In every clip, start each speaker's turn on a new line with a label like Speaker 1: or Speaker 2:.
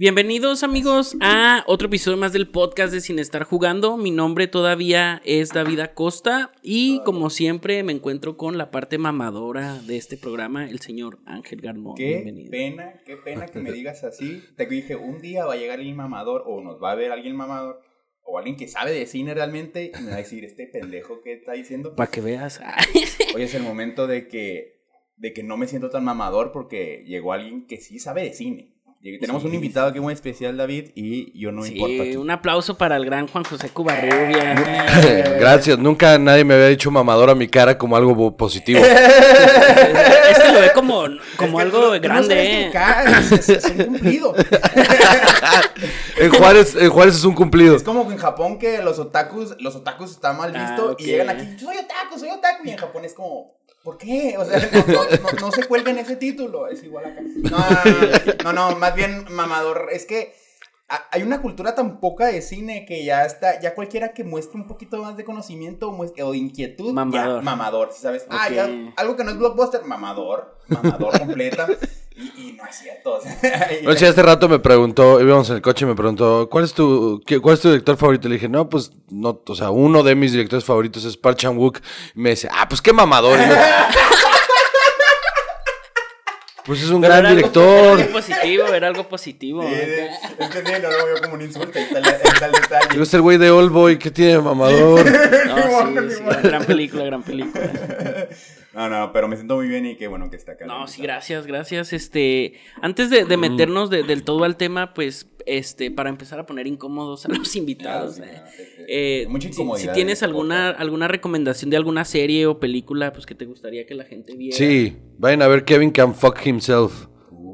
Speaker 1: Bienvenidos amigos a otro episodio más del podcast de Sin Estar Jugando. Mi nombre todavía es David Acosta y como siempre me encuentro con la parte mamadora de este programa, el señor Ángel Garmón.
Speaker 2: Qué pena, qué pena que me digas así. Te dije, un día va a llegar el mamador o nos va a ver alguien mamador o alguien que sabe de cine realmente y me va a decir, este pendejo que está diciendo.
Speaker 1: Para que veas.
Speaker 2: Hoy es el momento de que, de que no me siento tan mamador porque llegó alguien que sí sabe de cine. Tenemos un invitado aquí muy especial, David, y yo no
Speaker 1: sí,
Speaker 2: importa.
Speaker 1: Un aplauso para el gran Juan José Cubarrubia.
Speaker 3: Gracias, nunca nadie me había dicho mamador a mi cara como algo positivo.
Speaker 1: este lo ve como, como algo grande. ¿eh?
Speaker 2: es, es, un cumplido.
Speaker 3: en, Juárez, en Juárez es un cumplido.
Speaker 2: Es como en Japón que los otakus, los otakus están mal ah, vistos y llegan aquí, soy otaku, soy otaku, y en Japón es como, ¿Por qué? O sea, no, no, no, se cuelguen ese título. Es igual acá. No, no, más bien mamador. Es que hay una cultura tan poca de cine que ya está, ya cualquiera que muestre un poquito más de conocimiento o, inquietud, mamador. Ya, mamador, ¿sabes? Ah, ya, algo que no es blockbuster, mamador, mamador completa. Y, no es cierto.
Speaker 3: O sea, hace rato me preguntó, íbamos en el coche y me preguntó, ¿cuál es tu, qué, cuál es tu director favorito? Le dije, no, pues, no, o sea, uno de mis directores favoritos es Park Chan-wook. Y me dice, ah, pues qué mamador. Pues es un gran director.
Speaker 1: Era algo positivo, era algo positivo.
Speaker 2: Sí, es que sí, no lo veo como un insulto, está el, está el detalle.
Speaker 3: Yo es el güey de Old Boy que tiene mamador.
Speaker 1: No, sí, sí, gran película, gran película.
Speaker 2: No, no, pero me siento muy bien y qué bueno que está acá.
Speaker 1: No, sí, gracias, gracias. Este, antes de, de mm. meternos de, del todo al tema, pues, este, para empezar a poner incómodos a los invitados. Claro, sí, eh,
Speaker 2: Mucha incomodidad.
Speaker 1: Si, si tienes alguna, alguna recomendación de alguna serie o película, pues que te gustaría que la gente viera.
Speaker 3: Sí, vayan a ver Kevin Can Fuck Himself.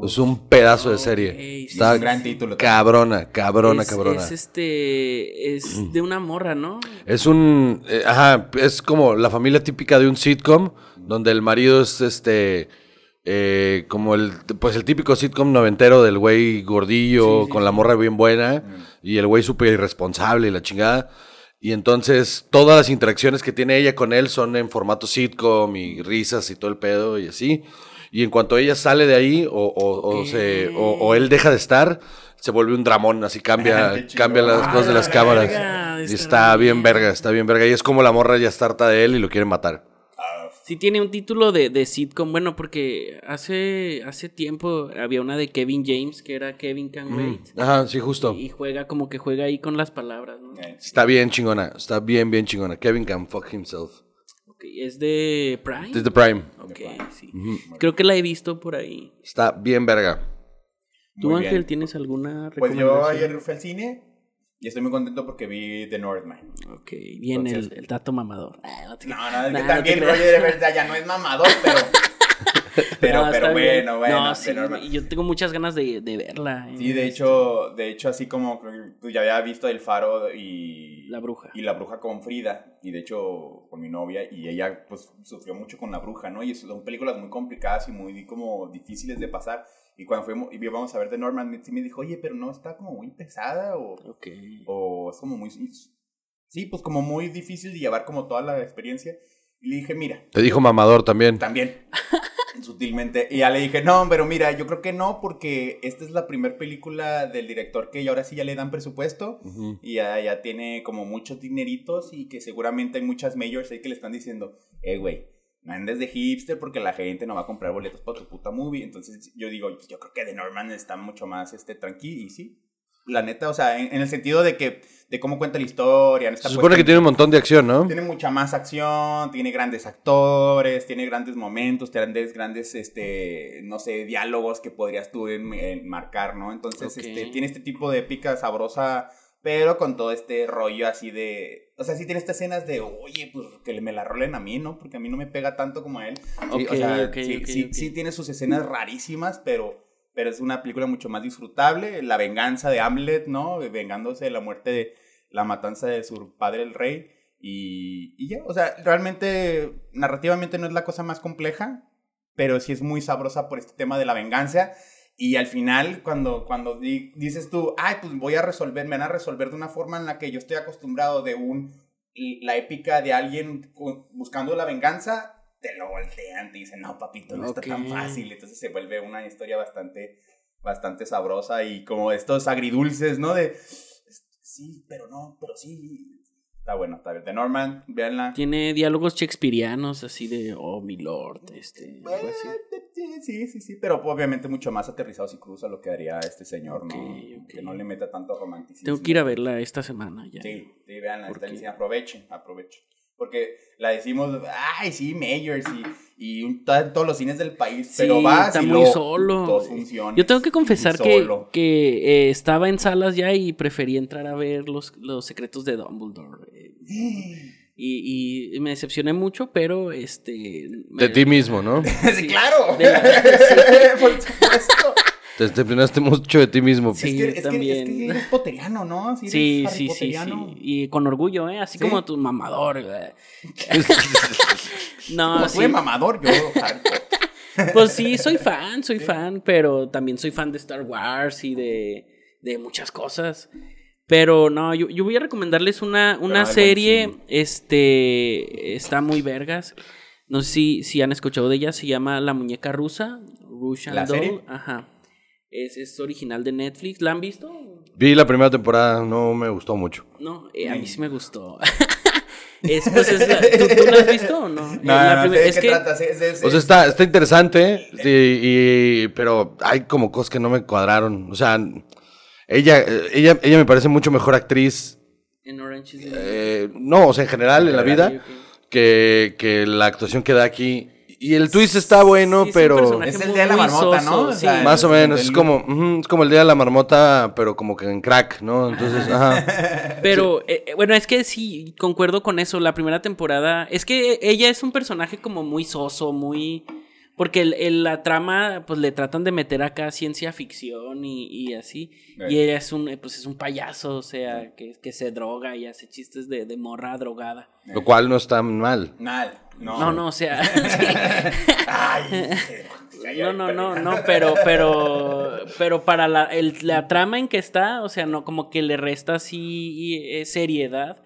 Speaker 3: Es un pedazo de serie. Está
Speaker 2: un gran título.
Speaker 3: Cabrona, cabrona,
Speaker 1: es,
Speaker 3: cabrona.
Speaker 1: Es este. Es de una morra, ¿no?
Speaker 3: Es un. Eh, ajá, es como la familia típica de un sitcom donde el marido es este eh, como el pues el típico sitcom noventero del güey gordillo con la morra bien buena y el güey súper irresponsable y la chingada. Y entonces todas las interacciones que tiene ella con él son en formato sitcom y risas y todo el pedo y así. Y en cuanto ella sale de ahí o, o, se, o, él deja de estar, se vuelve un dramón, así cambia, cambia las cosas de las cámaras. y está bien verga, está bien verga. Y es como la morra ya está harta de él y lo quiere matar.
Speaker 1: Sí tiene un título de, de, sitcom, bueno, porque hace, hace tiempo había una de Kevin James que era Kevin Can Wait.
Speaker 3: Ajá, sí, justo.
Speaker 1: Y, juega como que juega ahí con las palabras, ¿no?
Speaker 3: Está bien chingona, está bien, bien chingona. Kevin Can Fuck Himself.
Speaker 1: ¿es de Prime?
Speaker 3: Es de Prime.
Speaker 1: Ok, sí. Creo que la he visto por ahí.
Speaker 3: Está bien verga.
Speaker 1: ¿Tú, Ángel, tienes alguna recomendación?
Speaker 2: Pues yo ayer fui al cine y estoy muy contento porque vi The Northman.
Speaker 1: Ok, bien el, el, dato mamador.
Speaker 2: no, no, no, que también no de verdad ya no es mamador, pero... pero, pero bueno, bueno.
Speaker 1: No, sí, y yo tengo muchas ganas de, de verla.
Speaker 2: Sí, de hecho, de hecho, así como tú ya había visto El Faro y...
Speaker 1: La Bruja.
Speaker 2: Y La Bruja con Frida, y de hecho con mi novia, y ella pues sufrió mucho con La Bruja, ¿no? Y son películas muy complicadas y muy como difíciles de pasar. Y cuando fuimos y íbamos a ver de Norman, sí me dijo, oye, pero no está como muy pesada o, o es como muy... Sí, pues como muy difícil de llevar como toda la experiencia. Y le dije, mira.
Speaker 3: Te dijo mamador también.
Speaker 2: También. sutilmente. Y ya le dije, no, pero mira, yo creo que no, porque esta es la primera película del director que ahora sí ya le dan presupuesto. Y ya, ya, tiene como muchos dineritos y que seguramente hay muchas majors ahí que le están diciendo, eh, güey no andes de hipster porque la gente no va a comprar boletos para tu puta movie. Entonces yo digo, pues, yo creo que The Norman está mucho más este, tranquilo y sí. La neta, o sea, en, el sentido de que, de cómo cuenta la historia.
Speaker 3: Se supone que tiene un montón de acción, ¿no?
Speaker 2: Tiene mucha más acción, tiene grandes actores, tiene grandes momentos, grandes, grandes, este, no sé, diálogos que podrías tú marcar, ¿no? Entonces, este, tiene este tipo de épica sabrosa pero con todo este rollo así de. O sea, sí tiene estas escenas de, oye, pues que me la rolen a mí, ¿no? Porque a mí no me pega tanto como a él. Sí, o sea, sí, sí, sí, tiene sus escenas rarísimas, pero, pero es una película mucho más disfrutable. La venganza de Hamlet, ¿no? Vengándose de la muerte de la matanza de su padre, el rey. Y, y ya, o sea, realmente, narrativamente no es la cosa más compleja, pero sí es muy sabrosa por este tema de la venganza y al final, cuando, cuando dices tú, ay, pues voy a resolver, me van a resolver de una forma en la que yo estoy acostumbrado de un, la épica de alguien buscando la venganza, te lo voltean, te dicen, no, papito, no está tan fácil. Entonces se vuelve una historia bastante, bastante sabrosa y como estos agridulces, ¿no? De sí, pero no, pero sí. Está bueno, está bien. De Norman, véanla.
Speaker 1: Tiene diálogos shakespearianos así de, oh, mi lord, este, algo así.
Speaker 2: Eh, sí, sí, sí, pero obviamente mucho más aterrizado si cruza lo que haría este señor, ¿no? Que no le meta tanto romanticismo.
Speaker 1: Tengo que ir a verla esta semana ya.
Speaker 2: Sí, sí, véanla, está en aprovechen, aprovechen. Porque la decimos, ay, sí, Mayors y, y todos los cines del país, pero va
Speaker 1: está muy solo. Yo tengo que confesar que, que eh, estaba en salas ya y preferí entrar a ver los, los secretos de Dumbledore. Y, y, me decepcioné mucho, pero este...
Speaker 3: De ti mismo, ¿no?
Speaker 2: sí, claro.
Speaker 3: Te decepcionaste mucho de ti mismo.
Speaker 1: Sí,
Speaker 2: es que,
Speaker 1: también.
Speaker 2: Es que, eres poteriano, ¿no?
Speaker 1: Sí, sí, sí, sí, Y con orgullo, ¿eh? Así como tu mamador.
Speaker 2: no, sí. mamador, yo.
Speaker 1: pues sí, soy fan, soy fan, pero también soy fan de Star Wars y de, de muchas cosas. Pero no, yo, yo voy a recomendarles una, una serie. Este. Está muy vergas. No sé si, si han escuchado de ella. Se llama La Muñeca Rusa. Russian
Speaker 2: ¿La Serie?
Speaker 1: Ajá. Es, es, original de Netflix. ¿La han visto?
Speaker 3: Vi la primera temporada, no me gustó mucho.
Speaker 1: No, eh, a mí sí me gustó. es, pues es la, ¿tú, la has visto o no?
Speaker 2: No, no, es que... Trata,
Speaker 3: o sea, está, está interesante, y, pero hay como cosas que no me cuadraron. O sea, ella, ella, ella me parece mucho mejor actriz.
Speaker 1: En Orange is
Speaker 3: eh, No, o sea, en general, en la vida, que, que la actuación que da aquí. Y el twist está bueno, pero.
Speaker 2: Es, el día de la marmota, ¿no?
Speaker 3: más o menos. Es como, es como el día de la marmota, pero como que en crack, ¿no? Entonces, ajá.
Speaker 1: Pero, eh, eh, bueno, es que sí, concuerdo con eso. La primera temporada. Es que ella es un personaje como muy soso, muy. Porque el, la trama, pues le tratan de meter acá ciencia ficción y, y así. Y ella es un, pues es un payaso, o sea, que, que se droga y hace chistes de, de morra drogada.
Speaker 3: Lo cual no está mal.
Speaker 2: Mal. No,
Speaker 1: no, no o sea. no, no, no, no, pero, pero, pero para la, el, la trama en que está, o sea, no, como que le resta así eh, seriedad.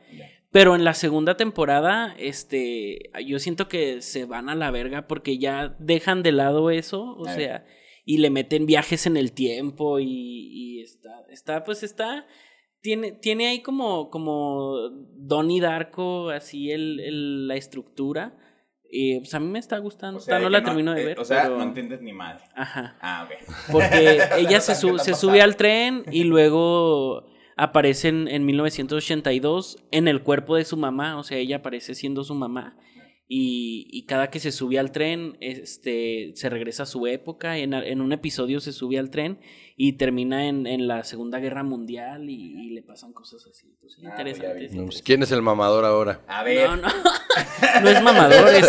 Speaker 1: Pero en la segunda temporada, este, yo siento que se van a la verga porque ya dejan de lado eso, o sea, y le meten viajes en el tiempo y, y está, está, pues está, tiene, tiene ahí como, como Donnie Darko, así el, el, la estructura. Y pues a mí me está gustando. O sea, no la termino de eh, ver.
Speaker 2: O sea, no entiendes ni madre.
Speaker 1: Ajá.
Speaker 2: Ah, ok.
Speaker 1: Porque ella se, se sube al tren y luego aparecen en 1982 en el cuerpo de su mamá, o sea, ella aparece siendo su mamá. Y, cada que se sube al tren, este, se regresa a su época. En, en un episodio se sube al tren y termina en, en la Segunda Guerra Mundial y, le pasan cosas así. Pues, ah, interesante,
Speaker 3: pues, ¿Quién es el mamador ahora?
Speaker 2: A ver.
Speaker 1: No, no. No es mamador, es,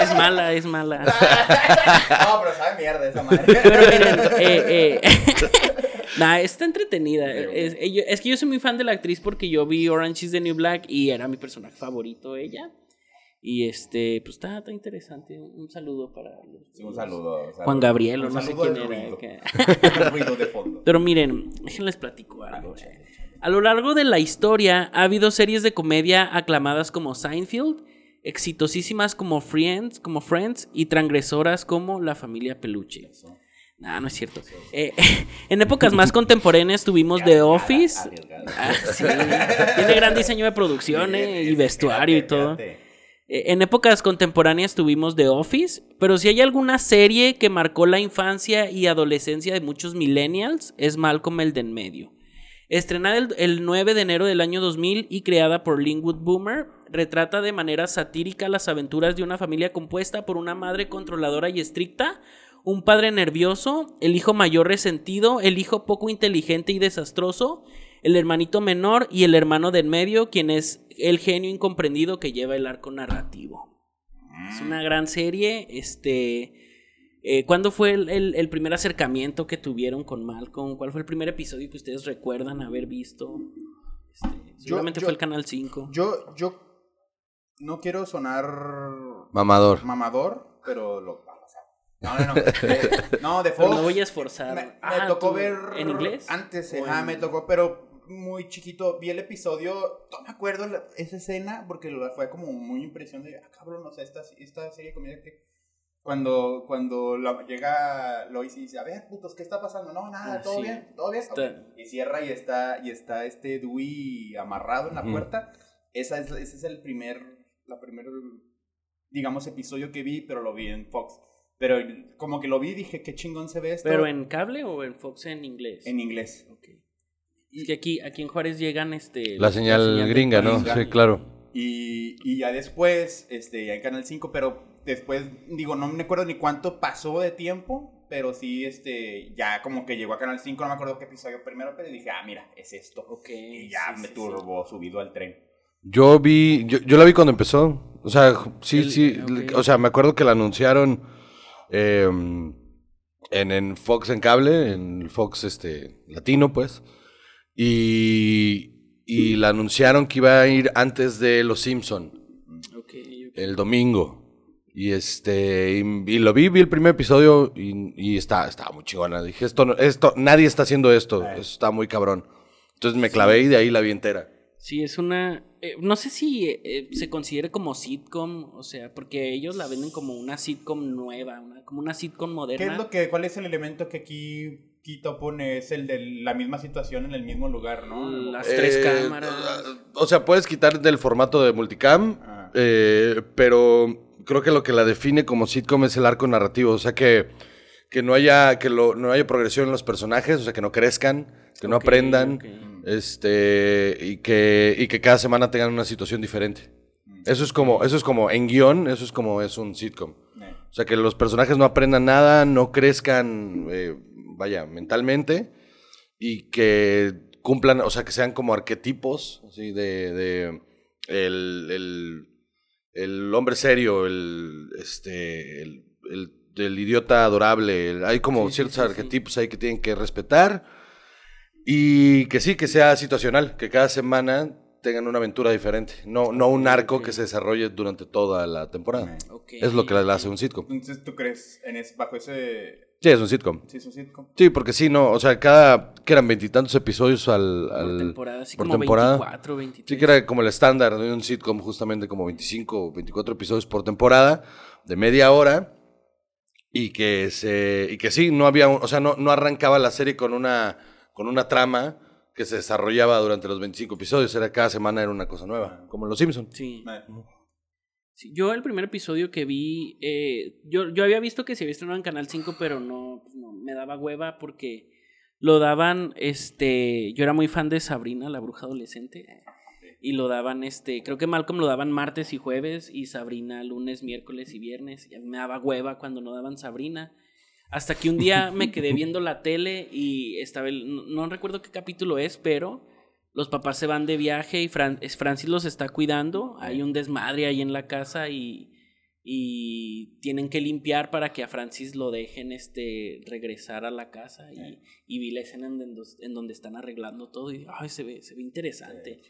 Speaker 1: es, mala, es mala.
Speaker 2: no, pero sabe mierda esa madre.
Speaker 1: Pero miren, eh, eh, Nah, está entretenida. Es, es, que yo soy muy fan de la actriz porque yo vi Orange is the New Black y era mi personaje favorito ella. Y este, pues está, está interesante. Un saludo para
Speaker 2: los, un saludo,
Speaker 1: Juan Gabriel, no sé quién
Speaker 2: era. ruido de fondo.
Speaker 1: Pero miren, déjenles platico algo. A lo largo de la historia ha habido series de comedia aclamadas como Seinfeld, exitosísimas como Friends, como Friends y transgresoras como La familia Peluche. No, no es cierto. Eh, en épocas más contemporáneas tuvimos The Office. Ah, Tiene gran diseño de producción eh, y vestuario y todo. Eh, en épocas contemporáneas tuvimos The Office, pero si hay alguna serie que marcó la infancia y adolescencia de muchos millennials, es Malcolm el de en medio. Estrenada el, el 9 de enero del año 2000 y creada por Linwood Boomer, retrata de manera satírica las aventuras de una familia compuesta por una madre controladora y estricta, un padre nervioso, el hijo mayor resentido, el hijo poco inteligente y desastroso, el hermanito menor y el hermano del medio, quien es el genio incomprendido que lleva el arco narrativo. Es una gran serie. Este. Eh, ¿Cuándo fue el, primer acercamiento que tuvieron con Malcolm? ¿Cuál fue el primer episodio que ustedes recuerdan haber visto? Este, seguramente fue el Canal 5.
Speaker 2: Yo, yo no quiero sonar
Speaker 3: mamador.
Speaker 2: Mamador, pero lo no, no, no. no, de Fox.
Speaker 1: no voy a esforzar.
Speaker 2: Me, ah, tocó ver.
Speaker 1: ¿En inglés?
Speaker 2: Antes, ah, me tocó, pero muy chiquito. Vi el episodio. No me acuerdo esa escena porque fue como muy impresión de. Ah, cabrón, o sea, esta, esta serie de comedia que. Cuando, cuando llega Lois y dice, a ver, putos, ¿qué está pasando? No, nada, ah, todo bien, todo bien. Y cierra y está, y está este Dewey amarrado en la puerta. Esa es, ese es el primer, la primer, digamos, episodio que vi, pero lo vi en Fox. Pero como que lo vi y dije, qué chingón se ve esto.
Speaker 1: ¿Pero en cable o en Fox en inglés?
Speaker 2: En inglés.
Speaker 1: Ok. Es que aquí, aquí en Juárez llegan este...
Speaker 3: La señal, gringa, ¿no? Sí, claro.
Speaker 2: Y, y, ya después, este, ya en Canal 5, pero después, digo, no me acuerdo ni cuánto pasó de tiempo, pero sí, este, ya como que llegó a Canal 5, no me acuerdo qué episodio primero, pero dije, ah, mira, es esto. Ok. Y ya me tuvo subido al tren.
Speaker 3: Yo vi, yo, yo, la vi cuando empezó. O sea, sí, sí, o sea, me acuerdo que la anunciaron em, en, en Fox en cable, en Fox este, latino, pues. Y, y la anunciaron que iba a ir antes de Los Simpson. El domingo. Y este, y, lo vi, vi el primer episodio y, y está, estaba muy chingona. Dije, esto, esto, nadie está haciendo esto, está muy cabrón. Entonces me clavé y de ahí la vi entera.
Speaker 1: Sí, es una, eh, no sé si eh, se considere como sitcom, o sea, porque ellos la venden como una sitcom nueva, como una sitcom moderna.
Speaker 2: ¿Qué es lo que, cuál es el elemento que aquí Quito pone es el de la misma situación en el mismo lugar, ¿no?
Speaker 1: Las tres eh, cámaras.
Speaker 3: O sea, puedes quitar del formato de multicam, ah. pero creo que lo que la define como sitcom es el arco narrativo, o sea que, que no haya que lo, no haya progresión en los personajes, o sea que no crezcan, que no aprendan, este y que y que cada semana tengan una situación diferente. Eso es como eso es como en guion, eso es como es un sitcom. O sea que los personajes no aprendan nada, no crezcan, eh, vaya, mentalmente y que cumplan, o sea que sean como arquetipos, así de, de el el hombre serio, el, este, el, el, idiota adorable. hay como ciertos arquetipos ahí que tienen que respetar. Y que sí, que sea situacional, que cada semana tengan una aventura diferente, no, no un arco que se desarrolle durante toda la temporada. Es lo que le hace un sitcom.
Speaker 2: Entonces, ¿tú crees en bajo ese
Speaker 3: Sí, es un sitcom.
Speaker 2: Sí, es un sitcom.
Speaker 3: Sí, porque sí, no, o sea, cada, que eran veintitantos episodios al,
Speaker 1: por temporada, sí, por como temporada. 24, 23.
Speaker 3: Sí, que era como el estándar de un sitcom, justamente como 25 o 24 episodios por temporada, de media hora, y que se, y que sí, no había, o sea, no, no arrancaba la serie con una, con una trama que se desarrollaba durante los 25 episodios, era cada semana era una cosa nueva, como en Los Simpsons.
Speaker 1: Sí yo el primer episodio que vi, eh, yo, yo había visto que se había estrenado en Canal 5, pero no, pues, no, me daba hueva porque lo daban, este, yo era muy fan de Sabrina, la bruja adolescente, y lo daban, este, creo que Malcolm lo daban martes y jueves y Sabrina lunes, miércoles y viernes, y a mí me daba hueva cuando no daban Sabrina. Hasta que un día me quedé viendo la tele y estaba, no, no recuerdo qué capítulo es, pero los papás se van de viaje y Francis los está cuidando. Hay un desmadre ahí en la casa y, y tienen que limpiar para que a Francis lo dejen este, regresar a la casa. Y, y vi la escena en, donde están arreglando todo y ay, se, ve, se ve interesante.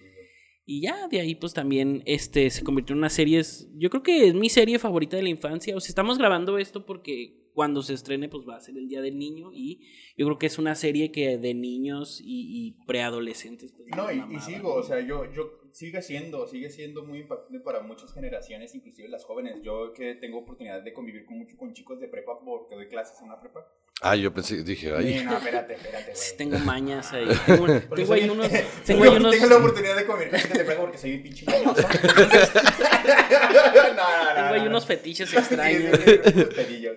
Speaker 1: Y ya de ahí pues también este, se convirtió en una serie, yo creo que es mi serie favorita de la infancia. O sea, estamos grabando esto porque cuando se estrene, pues va a ser el Día del Niño y yo creo que es una serie que de niños y, preadolescentes. Pues,
Speaker 2: no, y, sigo, o sea, yo, yo sigue siendo, sigue siendo muy impactante para muchas generaciones, inclusive las jóvenes. Yo que tengo oportunidad de convivir con mucho con chicos de prepa porque doy clases en una prepa.
Speaker 3: Ah, yo pensé, dije,
Speaker 2: ahí. no, espérate, espérate,
Speaker 1: Tengo mañas ahí.
Speaker 2: Tengo, tengo ahí unos. Tengo, ahí unos... tengo la oportunidad de convivir con gente de prepa porque soy un pinche mañoso.
Speaker 1: no, no, no. Tengo ahí unos fetiches extraños.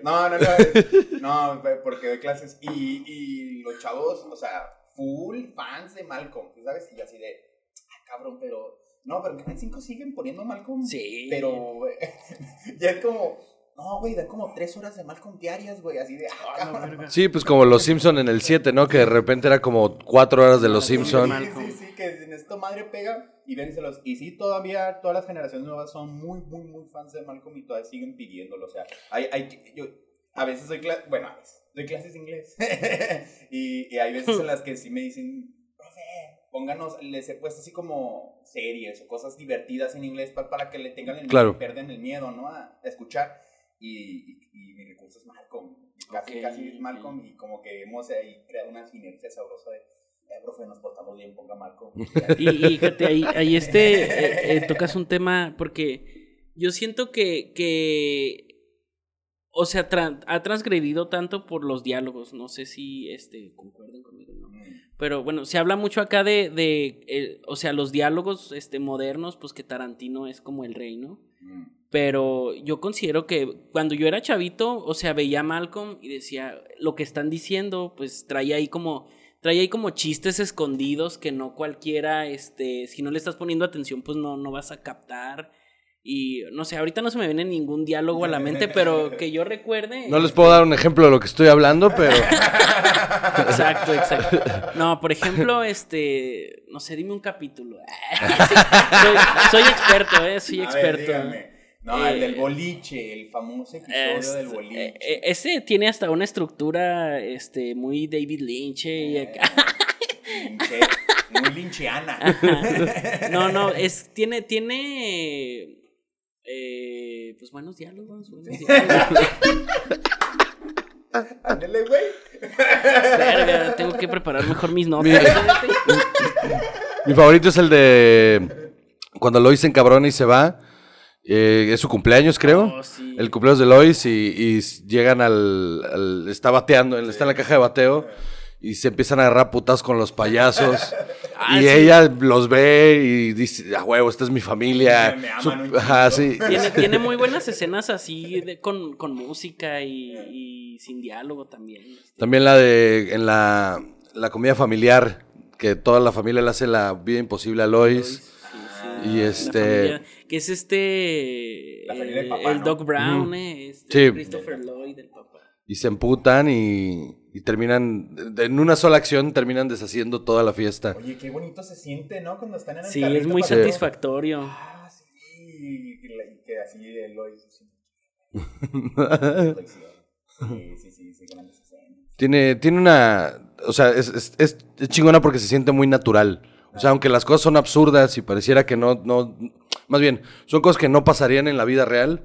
Speaker 2: no, no, no. No, porque doy clases y, y los chavos, o sea, full fans de Malcolm, ¿sabes? Y así de, ah, cabrón, pero. No, pero en Canal 5 siguen poniendo Malcolm.
Speaker 1: Sí.
Speaker 2: Pero ya es como no, güey, da como tres horas de Malcolm diarias, güey, así de... Ah,
Speaker 3: sí, pues como Los Simpson en el 7, ¿no? Que de repente era como cuatro horas de Los Simpson.
Speaker 2: Sí, sí, sí, que en esto madre pega y vénselos. Y sí, todavía todas las generaciones nuevas son muy, muy, muy fans de Malcolm y todavía siguen pidiéndolo. O sea, hay, hay, yo a veces doy clases, bueno, a veces doy clases de inglés. y, y hay veces en las que sí me dicen, profe, pónganos, les he puesto así como series o cosas divertidas en inglés para, para que le tengan el
Speaker 3: claro.
Speaker 2: pierden el miedo, ¿no? A escuchar y, y, mi recurso es Malcolm. Casi, casi es Malcolm y como que hemos ahí creado una sinergia sabrosa de, eh, profe, nos portamos bien, ponga Malcolm.
Speaker 1: y, y fíjate, ahí, ahí este, eh, eh, tocas un tema porque yo siento que, que o sea, ha transgredido tanto por los diálogos. No sé si este, concuerden conmigo, ¿no? Mm. Pero bueno, se habla mucho acá de, de eh, o sea, los diálogos este, modernos, pues que Tarantino es como el rey, ¿no? Mm. Pero yo considero que cuando yo era chavito, o sea, veía a Malcolm y decía, lo que están diciendo, pues traía ahí como, traía ahí como chistes escondidos que no cualquiera, este, si no le estás poniendo atención, pues no, no vas a captar. Y no sé, ahorita no se me viene ningún diálogo a la mente, pero que yo recuerde.
Speaker 3: No les puedo dar un ejemplo de lo que estoy hablando, pero.
Speaker 1: exacto, exacto. No, por ejemplo, este. No sé, dime un capítulo. soy, experto, ¿eh? Soy experto.
Speaker 2: No, el del eh, boliche, el famoso episodio del boliche. Eh,
Speaker 1: eh, ese tiene hasta una estructura este, muy David Lynch.
Speaker 2: muy lincheana.
Speaker 1: no, no, es, tiene, tiene pues buenos diálogos, buenos diálogos.
Speaker 2: Ándale, güey.
Speaker 1: Verga, tengo que preparar mejor mis notas.
Speaker 3: Mi, favorito es el de cuando lo dicen cabrón y se va eh, es su cumpleaños, creo. Oh, el cumpleaños de Lois y, llegan al, Está bateando, está en la caja de bateo y se empiezan a agarrar putas con los payasos. Ah, y ella los ve y dice, a huevo, esta es mi familia.
Speaker 1: tiene, muy buenas escenas así con, música y, sin diálogo también.
Speaker 3: También la de en la, la comida familiar, que toda la familia le hace la vida imposible a Lois. y este
Speaker 1: que es este. el Doc Brown, eh, este, Christopher Lloyd, el papá.
Speaker 3: Y se emputan y, y, terminan, en una sola acción, terminan deshaciendo toda la
Speaker 2: fiesta.Ye, qué bonito se siente, ¿no? Cuando están en el
Speaker 1: Sí, es muy satisfactorio. Ah,
Speaker 2: sí. Y que así Lloyd. Sí, sí, sí, sí, grandes escenas.
Speaker 3: Tiene, tiene una. O sea, es, es, es chingona porque se siente muy natural. O sea, aunque las cosas son absurdas y pareciera que no, no, más bien, son cosas que no pasarían en la vida real.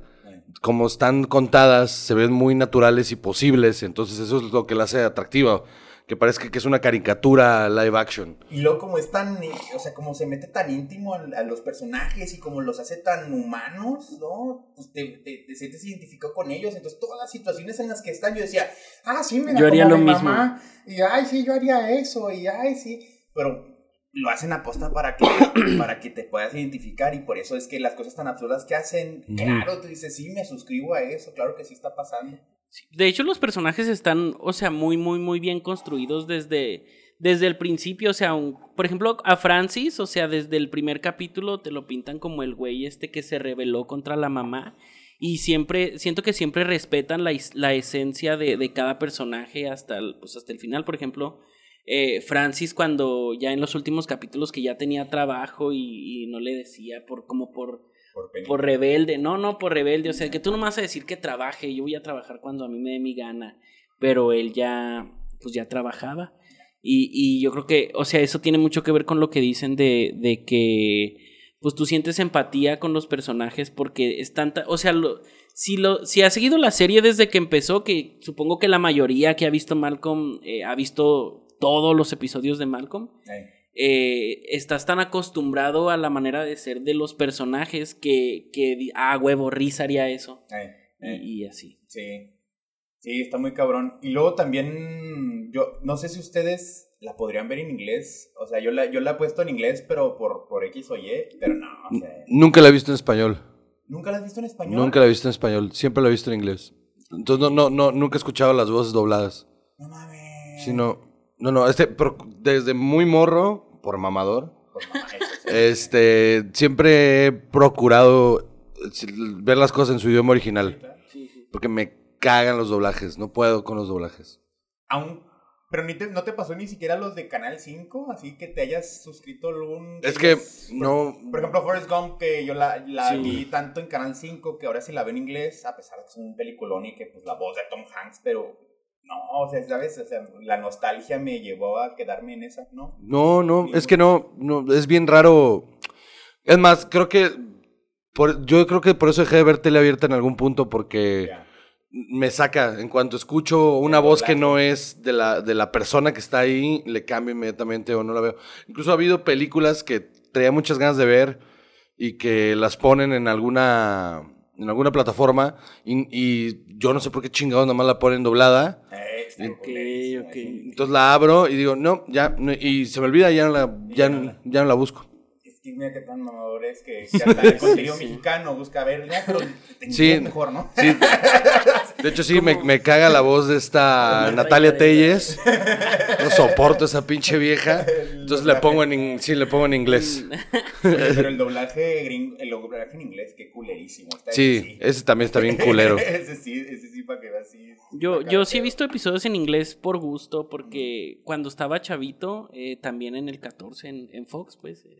Speaker 3: Como están contadas, se ven muy naturales y posibles, entonces eso es lo que la hace atractiva que parece que es una caricatura live action.
Speaker 2: Y luego como es tan, o sea, como se mete tan íntimo a, los personajes y como los hace tan humanos, ¿no? Pues te, te, sientes identificado con ellos. Entonces todas las situaciones en las que están, yo decía, ah, sí, me
Speaker 1: yo haría lo mismo.
Speaker 2: Y ay, sí, yo haría eso, y ay, sí. Pero lo hacen aposta para que, para que te puedas identificar y por eso es que las cosas tan absurdas que hacen, claro, tú dices, sí, me suscribo a eso, claro que sí está pasando.
Speaker 1: De hecho, los personajes están, o sea, muy, muy, muy bien construidos desde, desde el principio, o sea, por ejemplo, a Francis, o sea, desde el primer capítulo te lo pintan como el güey este que se rebeló contra la mamá y siempre, siento que siempre respetan la, la esencia de, de, cada personaje hasta el, pues hasta el final, por ejemplo eh, Francis cuando ya en los últimos capítulos que ya tenía trabajo y, no le decía por como por por, rebelde, no, no por rebelde, o sea, que tú no me vas a decir que trabaje, yo voy a trabajar cuando a mí me dé mi gana, pero él ya pues ya trabajaba. Y, y yo creo que, o sea, eso tiene mucho que ver con lo que dicen de, de que pues tú sientes empatía con los personajes porque es tanta, o sea, lo, si, lo, si ha seguido la serie desde que empezó, que supongo que la mayoría que ha visto Malcolm eh, ha visto todos los episodios de Malcolm. Eh, estás tan acostumbrado a la manera de ser de los personajes que, que ah, huevo, Riz haría eso. Y, así.
Speaker 2: Sí. Sí, está muy cabrón. Y luego también, yo no sé si ustedes la podrían ver en inglés. O sea, yo la, yo la he puesto en inglés, pero por, por X o Y, pero no.
Speaker 3: Nunca la he visto en español.
Speaker 2: ¿Nunca la has visto en español?
Speaker 3: Nunca la he visto en español. Siempre la he visto en inglés. Entonces, no, no, no, nunca he escuchado las voces dobladas.
Speaker 2: No mames.
Speaker 3: Sino, no, no, este, desde muy morro, por mamador, este, siempre he procurado ver las cosas en su idioma original. Porque me cagan los doblajes, no puedo con los doblajes.
Speaker 2: Aún, pero ni no te pasó ni siquiera los de Canal 5, así que te hayas suscrito algún...
Speaker 3: Es que, no...
Speaker 2: Por ejemplo, Forrest Gump, que yo la, la vi tanto en Canal 5 que ahora sí la veo en inglés, a pesar de que es un peliculón y que pues la voz de Tom Hanks, pero no, o sea, ¿sabes? O sea, la nostalgia me llevó a quedarme en esa, ¿no?
Speaker 3: No, no, es que no, no, es bien raro. Es más, creo que, por, yo creo que por eso dejé de ver tele abierta en algún punto, porque me saca, en cuanto escucho una voz que no es de la, de la persona que está ahí, le cambio inmediatamente o no la veo. Incluso ha habido películas que traía muchas ganas de ver y que las ponen en alguna en alguna plataforma y, y yo no sé por qué chingados nada más la ponen doblada.
Speaker 2: Eh, está
Speaker 1: Ok,
Speaker 2: culerísimo,
Speaker 1: ok.
Speaker 2: sí.
Speaker 3: Entonces la abro y digo, no, ya, no, y se me olvida, ya no la, ya, ya no la busco.
Speaker 2: Es que mira qué tan mamador es que, que hasta el contenido mexicano busca ver, ya, pero te
Speaker 3: Sí.
Speaker 2: mejor, ¿no?
Speaker 3: Sí. De hecho, sí, me, me caga la voz de esta Natalia Telles. No soporto esa pinche vieja. Entonces le pongo en, in- sí, le pongo en inglés.
Speaker 2: Oye, pero el doblaje gringo, el doblaje en inglés, qué culerísimo. Está
Speaker 3: Sí, ese también está bien culero.
Speaker 2: ese sí, ese sí, para que veas, sí.
Speaker 1: Yo, yo sí he visto episodios en inglés por gusto, porque cuando estaba chavito, eh, también en el 14 en, en Fox, pues, eh,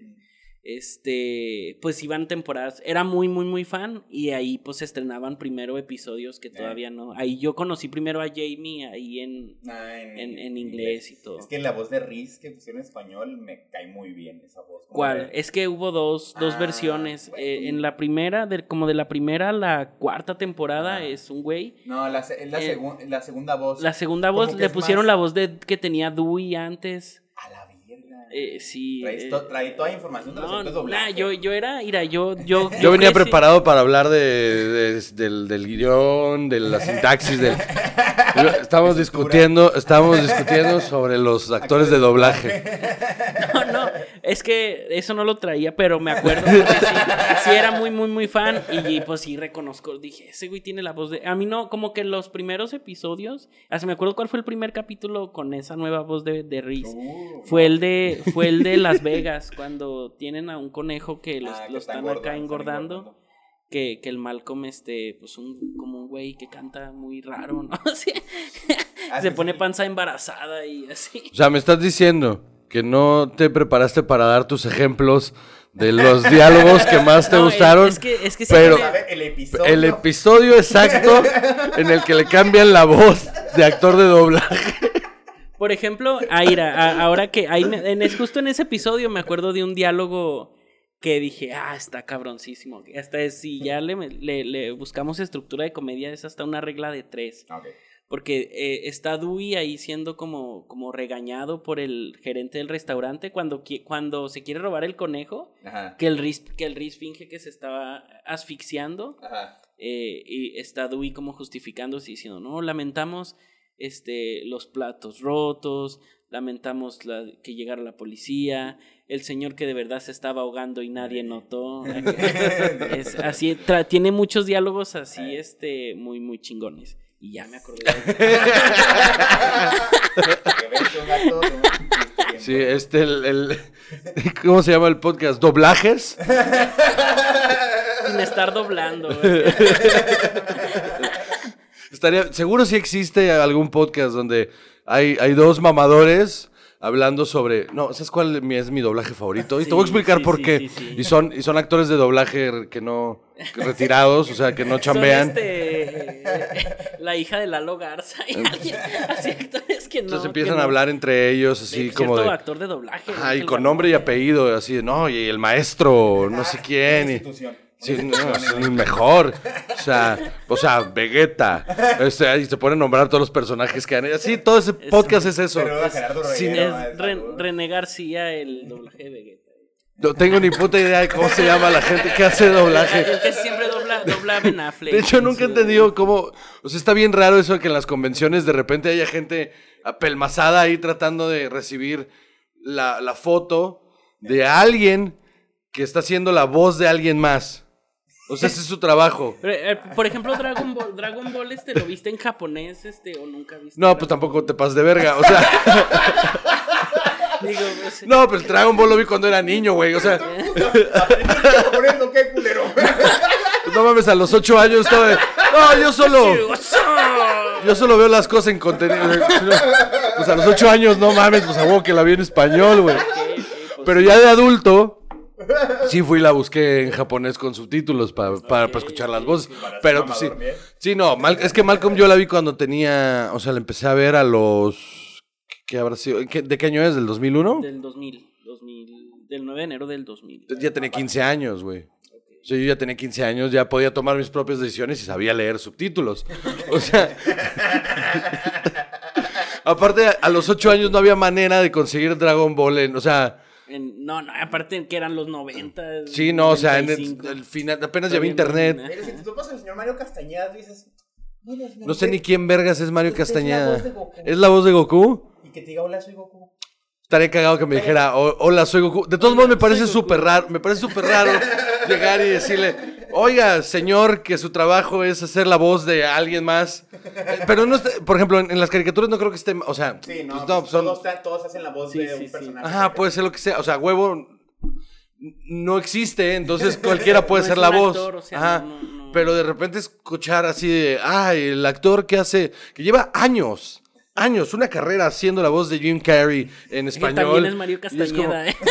Speaker 1: este, pues iban temporadas, era muy, muy, muy fan, y ahí pues se estrenaban primero episodios que todavía no. Ahí yo conocí primero a Jamie, ahí en,
Speaker 2: Ah, en,
Speaker 1: en- en inglés y todo.
Speaker 2: Es que la voz de Riz que pusieron en español me cae muy bien esa voz.
Speaker 1: ¿Cuál?
Speaker 2: de-
Speaker 1: Es que hubo dos, dos
Speaker 2: Ah,
Speaker 1: versiones.
Speaker 2: bueno.
Speaker 1: Eh, en la primera, del- como de la primera a la cuarta temporada,
Speaker 2: Ajá.
Speaker 1: es un güey.
Speaker 2: No, la, se- es la,
Speaker 1: Eh,
Speaker 2: segun- la segunda voz.
Speaker 1: La segunda voz le pusieron
Speaker 2: más-
Speaker 1: la voz de que tenía Dewey antes.
Speaker 2: A la.
Speaker 1: Eh, sí.
Speaker 2: Traes
Speaker 1: eh,
Speaker 2: to- trae toda la información de los
Speaker 1: no,
Speaker 2: efectos
Speaker 1: nah, yo, yo era, mira, yo, yo,
Speaker 3: Yo venía
Speaker 1: crecí-
Speaker 3: preparado para hablar de, de- del, del guion, de la sintaxis, del... Estábamos discutiendo, estábamos discutiendo sobre los actores de doblaje.
Speaker 1: No, no, es que eso no lo traía, pero me acuerdo sí, sí era muy, muy, muy fan y pues sí reconozco, dije, ese güey tiene la voz de... A mí no, como que los primeros episodios, hasta me acuerdo cuál fue el primer capítulo con esa nueva voz de, de Reese.
Speaker 2: Uh,
Speaker 1: Fue el de, fue el de Las Vegas, cuando tienen a un conejo que los,
Speaker 2: ah,
Speaker 1: lo
Speaker 2: está
Speaker 1: están acá engordando. Que, que el Malcolm, este, pues un, como un güey que canta muy raro, ¿no?
Speaker 2: Ah,
Speaker 1: Se pone panza embarazada y así.
Speaker 3: O sea, me estás diciendo que no te preparaste para dar tus ejemplos de los diálogos que más te
Speaker 1: No,
Speaker 3: gustaron.
Speaker 1: Es, que, es que
Speaker 3: pero-.
Speaker 2: El episodio.
Speaker 3: El episodio exacto en el que le cambian la voz de actor de doblaje.
Speaker 1: Por ejemplo, Aira, a- ahora que ahí me- en, es justo en ese episodio me acuerdo de un diálogo que dije, ah, está cabroncísimo. Hasta es- si ya le, le- le buscamos estructura de comedia, es hasta una regla de tres.
Speaker 2: Ah, ok.
Speaker 1: Porque eh, está Dewey ahí siendo como, como regañado por el gerente del restaurante cuando, cuando se quiere robar el conejo,
Speaker 2: Ajá.
Speaker 1: que el Riz, que el Riz finge que se estaba asfixiando.
Speaker 2: Ajá.
Speaker 1: eh, y está Dewey como justificándose diciendo, no, lamentamos este, los platos rotos, lamentamos la- que llegara la policía, el señor que de verdad se estaba ahogando y nadie notó. es así, tra- tiene muchos diálogos así, este, muy, muy chingones. Y ya me acordé. de-
Speaker 3: Sí, este, el, el- ¿Cómo se llama el podcast? ¿Doblajes?
Speaker 1: sin estar doblando. güey.
Speaker 3: Estaría, seguro sí existe algún podcast donde hay, hay dos mamadores hablando sobre. No, ¿sabes cuál es mi doblaje favorito? Y te voy a explicar
Speaker 1: sí,
Speaker 3: por
Speaker 1: sí,
Speaker 3: qué.
Speaker 1: sí, sí.
Speaker 3: Y son, y son actores de doblaje que no. que retirados, o sea, que no
Speaker 1: Son,
Speaker 3: chambean.
Speaker 1: este, la hija de Lalo Garza y alguien- así actores que no.
Speaker 3: Entonces empiezan
Speaker 1: no.
Speaker 3: a hablar entre ellos,
Speaker 1: de
Speaker 3: así como de.
Speaker 1: actor de doblaje.
Speaker 3: Ajá, y
Speaker 1: Ángel
Speaker 3: con nombre y apellido, así de, no, y el maestro, no sé
Speaker 2: Ah,
Speaker 3: quién. y-
Speaker 2: institución.
Speaker 3: Sí, no, es mejor. O sea, o sea, Vegeta. Este, ahí se ponen a nombrar todos los personajes que han hecho. Sí, todo ese podcast es eso.
Speaker 1: Es Ren-
Speaker 2: saludos.
Speaker 1: René García, el doblaje de Vegeta.
Speaker 3: No tengo ni puta idea de cómo se llama la gente que hace doblaje.
Speaker 1: El que siempre dobla, dobla Ben Affleck.
Speaker 3: De hecho, nunca he entendido cómo. O sea, está bien raro eso de que en las convenciones de repente haya gente apelmazada ahí tratando de recibir la, la foto de alguien que está haciendo la voz de alguien más. O sea, ese es su trabajo.
Speaker 1: Pero, eh, por ejemplo, Dragon Ball, Dragon Ball, este, ¿lo viste en japonés, este, o nunca viste?
Speaker 3: No, pues tampoco te pases de verga. O sea?
Speaker 1: Digo, pues,
Speaker 3: no, pero el Dragon Ball lo vi cuando era niño, güey. O sea,
Speaker 2: Poniendo qué culero.
Speaker 3: no mames, a los ocho años estaba de. No, yo solo. Yo solo veo las cosas en contenido. Pues a los ocho años, no mames, pues a huevo que la vi en español, güey.
Speaker 1: pues,
Speaker 3: Pero ya de adulto, sí fui y la busqué en japonés con subtítulos pa- para, para escuchar las voces.
Speaker 2: Para
Speaker 3: Pero pues, sí. Sí, no, Mal- es que Malcolm yo la vi cuando tenía. O sea, la empecé a ver a los. ¿Qué habrá sido? ¿Qué- ¿De qué año es? ¿Del 2001?
Speaker 1: Del 2000, 2000, del 9 de enero del 2000.
Speaker 3: Ya tenía 15 años, güey. O sea, yo ya tenía 15 años, ya podía tomar mis propias decisiones y sabía leer subtítulos. O sea. Aparte, a los 8 años no había manera de conseguir Dragon Ball en. O sea,
Speaker 1: no, no, aparte que eran los 90.
Speaker 3: Sí, no, o sea, en el, final, apenas vi internet.
Speaker 2: Pero si tú pasas al señor Mario Castañeda, dices.
Speaker 3: No sé ni quién vergas es Mario Castañeda. ¿Es la voz de Goku?
Speaker 2: Y que te diga, hola, soy Goku.
Speaker 3: Estaría cagado que me dijera, hola, soy Goku. De todos modos, me parece súper raro, me parece súper raro llegar y decirle, oiga, señor, que su trabajo es hacer la voz de alguien más. Pero no, por ejemplo, en, las caricaturas no creo que esté, o sea,
Speaker 2: sí, no, pues pues todos, hacen la voz de un personaje.
Speaker 3: Ajá, puede ser lo que sea, o sea, huevo no existe, entonces cualquiera puede ser la voz. Ajá. Pero de repente escuchar así de, ay, el actor que hace, que lleva años años, una carrera haciendo la voz de Jim Carrey en español.
Speaker 1: también es Mario Castañeda, ¿eh?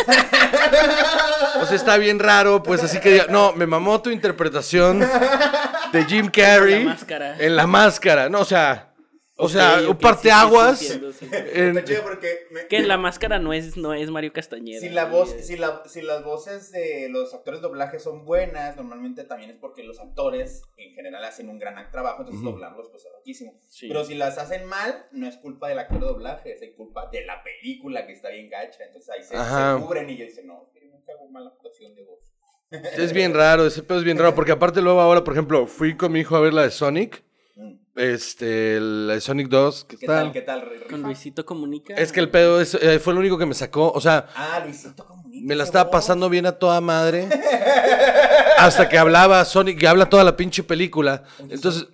Speaker 3: O sea, está bien raro, pues así que no, me mamó tu interpretación de Jim Carrey. En la máscara. En la máscara, no, o sea, o sea, un parteaguas.
Speaker 1: Que en la máscara no es, no es Mario Castañeda.
Speaker 2: Si, la voz, si, la, si las voces de los actores de doblaje son buenas, normalmente también es porque los actores en general hacen un gran trabajo, entonces doblarlos pues es loquísimo. Pero si las hacen mal, no es culpa del actor de doblaje, es culpa de la película que está bien gacha. Entonces ahí se, cubren y dicen, no, nunca hago mala actuación de voz.
Speaker 3: Es bien raro, ese pedo es bien raro, porque aparte luego ahora, por ejemplo, fui con mi hijo a ver la de Sonic. Este, el Sonic 2.
Speaker 2: ¿Qué, tal? ¿Qué tal?
Speaker 1: Con Luisito Comunica.
Speaker 3: Es que el pedo eh, fue lo único que me sacó. O sea,
Speaker 2: ah, Luisito Comunica.
Speaker 3: Me la estaba pasando bien a toda madre. hasta que hablaba Sonic, que habla toda la pinche película. Entonces.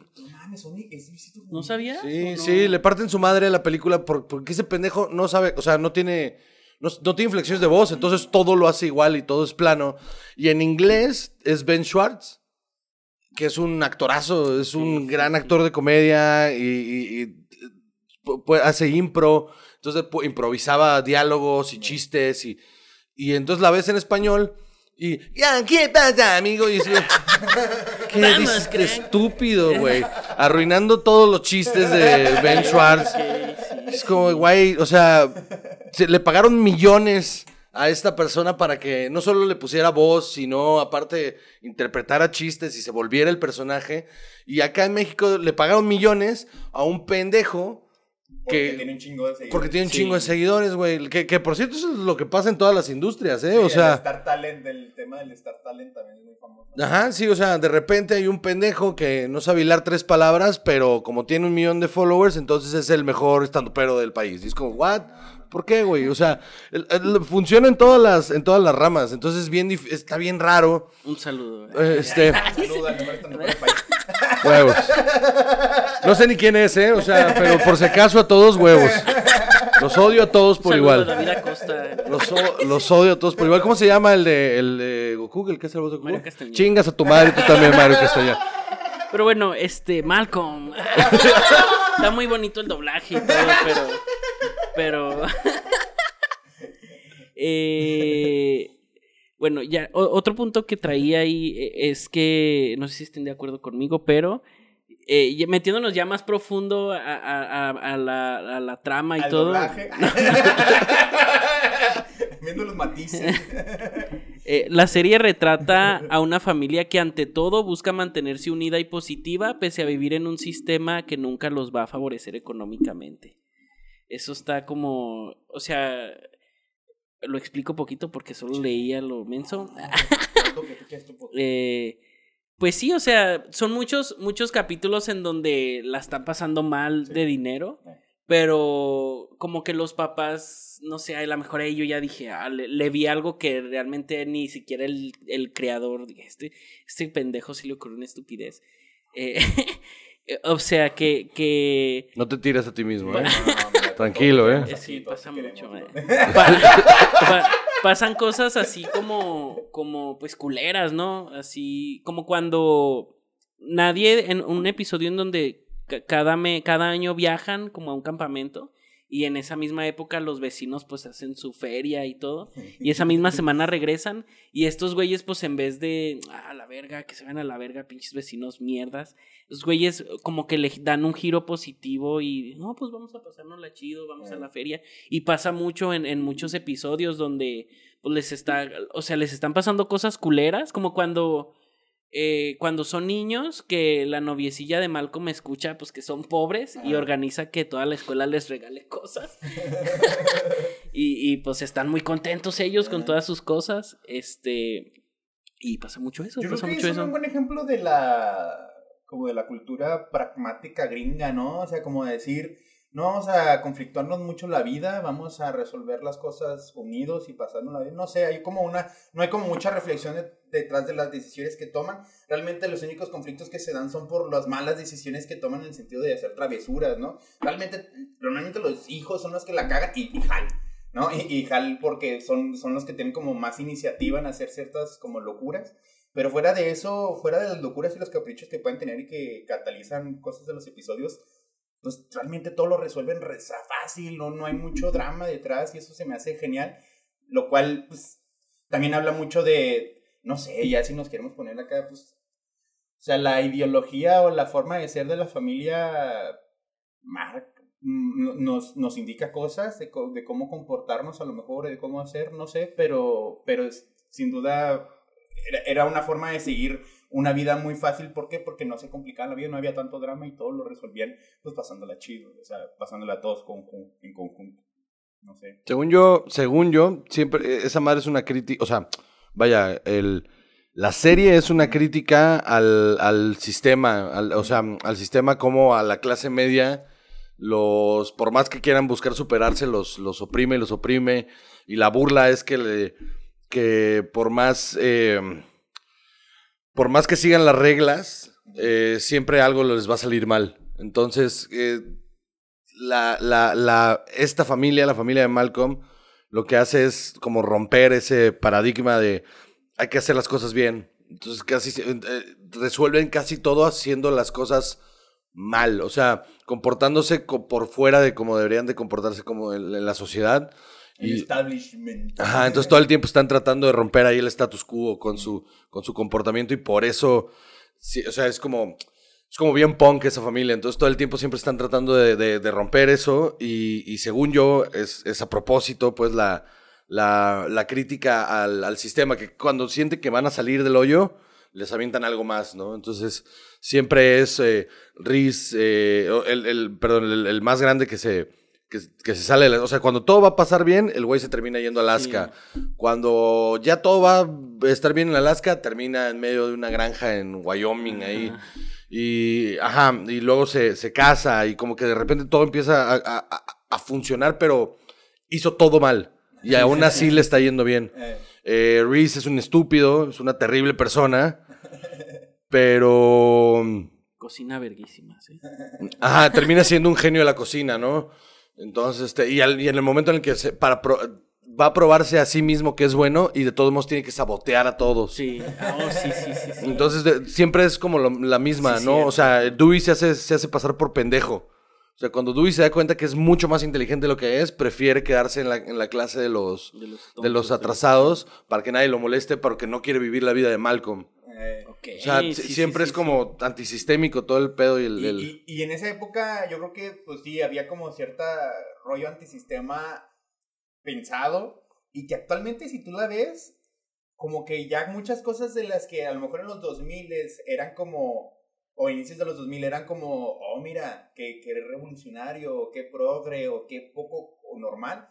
Speaker 1: ¿No sabía?
Speaker 3: Sí, sí, le parten su madre a la película porque ese pendejo no sabe, o sea, no tiene. No, no, tiene inflexiones de voz, entonces todo lo hace igual y todo es plano. Y en inglés es Ben Schwartz que es un actorazo, es un gran actor de comedia y, hace impro, entonces improvisaba diálogos y chistes y, y entonces la ves en español y ya, ¿qué pasa, amigo? Y ¿Qué dices? estúpido, güey. Arruinando todos los chistes de Ben Schwartz. Es como, güey, o sea, se, le pagaron millones a esta persona para que no solo le pusiera voz, sino aparte interpretara chistes y se volviera el personaje. Y acá en México le pagaron millones a un pendejo.
Speaker 2: Que, porque tiene un chingo de seguidores.
Speaker 3: Porque tiene un chingo de seguidores, güey. Que, que, por cierto, eso es lo que pasa en todas las industrias, ¿eh? o sea.
Speaker 2: El Star Talent, el tema del Star Talent también es muy famoso.
Speaker 3: Ajá, sí, o sea, de repente hay un pendejo que no sabe hilar tres palabras, pero como tiene un millón de followers, entonces es el mejor estandopero del país. Y es como, ¿what? ¿Por qué, güey? O sea, funciona en todas las, en todas las ramas. Entonces bien está bien raro.
Speaker 1: Un saludo.
Speaker 3: Eh, este. Huevos. No sé ni quién es, ¿eh? O sea, pero por si acaso a todos huevos. Los odio a todos por igual. Los, los, odio a todos por igual. ¿Cómo se llama el de, el de Goku? ¿El que es el voz de Goku? Chingas a tu madre, tú también, Mario Castañeda.
Speaker 1: Pero bueno, este, Malcolm. Está muy bonito el doblaje y todo, pero pero. Eh, bueno, ya, otro punto que traía ahí eh, es que, no sé si estén de acuerdo conmigo, pero eh, metiéndonos ya más profundo a, la, trama y todo.
Speaker 2: Viendo los matices.
Speaker 1: la serie retrata a una familia que ante todo busca mantenerse unida y positiva pese a vivir en un sistema que nunca los va a favorecer económicamente. Eso está como, o sea, lo explico poquito porque solo leía lo menso. eh, pues sí, o sea, son muchos, muchos capítulos en donde la están pasando mal de dinero, pero como que los papás, no sé, a lo mejor ahí yo ya dije, ah, le, vi algo que realmente ni siquiera el, el creador, este, este pendejo sí le ocurrió una estupidez. Eh, o sea, que, que...
Speaker 3: No te tiras a ti mismo, ¿eh? Tranquilo, ¿eh?
Speaker 1: Sí, pasa mucho. pasan cosas así como, como, pues, culeras, ¿no? Así como cuando nadie, en un episodio en donde cada, me, cada año viajan como a un campamento y en esa misma época los vecinos pues hacen su feria y todo y esa misma semana regresan y estos güeyes pues en vez de a ah, la verga que se van a la verga pinches vecinos mierdas los güeyes como que le dan un giro positivo y no pues vamos a pasarnos la chido vamos a la feria y pasa mucho en, en muchos episodios donde pues les está o sea les están pasando cosas culeras como cuando eh, cuando son niños, que la noviecilla de Malcolm escucha, pues que son pobres y organiza que toda la escuela les regale cosas. y, y, pues están muy contentos ellos con todas sus cosas. Este. Y pasa mucho eso.
Speaker 2: Yo
Speaker 1: pasa
Speaker 2: creo que
Speaker 1: mucho
Speaker 2: es
Speaker 1: eso.
Speaker 2: un buen ejemplo de la. como de la cultura pragmática gringa, ¿no? O sea, como decir. No vamos a conflictuarnos mucho la vida, vamos a resolver las cosas unidos y pasando la vida. No sé, hay como una, no hay como mucha reflexión de- detrás de las decisiones que toman. Realmente los únicos conflictos que se dan son por las malas decisiones que toman en el sentido de hacer travesuras, ¿no? Realmente, normalmente los hijos son los que la cagan y, y jal, ¿no? Y, y jal porque son, son los que tienen como más iniciativa en hacer ciertas como locuras. Pero fuera de eso, fuera de las locuras y los caprichos que pueden tener y que catalizan cosas de los episodios, pues realmente todo lo resuelven re fácil, no, no hay mucho drama detrás y eso se me hace genial. Lo cual, pues, también habla mucho de, no sé, ya si nos queremos poner acá, pues, o sea, la ideología o la forma de ser de la familia mar- mm, nos, nos indica cosas de, de cómo comportarnos a lo mejor, de cómo hacer, no sé, pero, pero sin duda era, era una forma de seguir una vida muy fácil. ¿Por qué? Porque no se complicaba la vida, no había tanto drama y todo lo resolvían pues pasándola chido, o sea, pasándola todos en conjunto. No sé.
Speaker 3: Según yo, según yo, siempre eh, esa madre es una crítica, o sea, vaya, el, la serie es una crítica al, al sistema, al- o sea, al sistema como a la clase media, los, por más que quieran buscar superarse, los, los oprime, los oprime, y la burla es que, le, que por más, eh, por más que sigan las reglas, eh, siempre algo les va a salir mal. Entonces, eh, esta familia, la familia de Malcolm, lo que hace es como romper ese paradigma de hay que hacer las cosas bien. Entonces eh, resuelven casi todo haciendo las cosas mal, o sea, comportándose co- por fuera de como deberían de comportarse como en la sociedad.
Speaker 2: El
Speaker 3: Y,
Speaker 2: establishment.
Speaker 3: Ajá, entonces todo el tiempo están tratando de romper ahí el status quo con su, con su comportamiento y por eso, sí, o sea, es como, es como bien punk esa familia, entonces todo el tiempo siempre están tratando de, de- de romper eso y, y según yo es, es a propósito, pues la, la, la crítica al, al sistema, que cuando sienten que van a salir del hoyo, les avientan algo más, ¿no? Entonces siempre es eh, Reese, eh, el, el- perdón, el, el más grande que se, que, que se sale, o sea, cuando todo va a pasar bien, el güey se termina yendo a Alaska. Cuando ya todo va a estar bien en Alaska, termina en medio de una granja en Wyoming ahí.
Speaker 1: Ajá.
Speaker 3: Y, ajá, y luego se, se casa y como que de repente todo empieza a, a- a- a funcionar, pero hizo todo mal. Y aún así le está yendo bien.
Speaker 2: Eh,
Speaker 3: Eh, Reese es un estúpido, es una terrible persona, pero...
Speaker 1: Cocina verguísima, sí.
Speaker 3: Ajá, termina siendo un genio de la cocina, ¿no? Entonces, este, y, al- y en el momento en el que se, para pro- va a probarse a sí mismo que es bueno y de todos modos tiene que sabotear a todos.
Speaker 1: Sí, oh, sí, sí, sí. sí.
Speaker 3: Entonces, de- siempre es como lo- la misma,
Speaker 1: Sí,
Speaker 3: ¿no?
Speaker 1: cierto.
Speaker 3: O sea, Dewey se hace, se hace pasar por pendejo. O sea, cuando Dewey se da cuenta que es mucho más inteligente de lo que es, prefiere quedarse en la, en la clase de los,
Speaker 1: De los,
Speaker 3: de los atrasados para que nadie lo moleste, porque no quiere vivir la vida de Malcolm.
Speaker 2: Eh,
Speaker 3: O sea,
Speaker 1: sí,
Speaker 3: si-
Speaker 1: sí,
Speaker 3: siempre
Speaker 1: sí,
Speaker 3: es como antisistémico todo el pedo y el...
Speaker 2: Y,
Speaker 3: el-
Speaker 2: y- y en esa época yo creo que pues sí, había como cierta rollo antisistema pensado y que actualmente si tú la ves, como que ya muchas cosas de las que a lo mejor en los 2000 eran como, o inicios de los 2000 eran como, oh mira, qué, qué revolucionario, o qué progre, o qué poco o normal.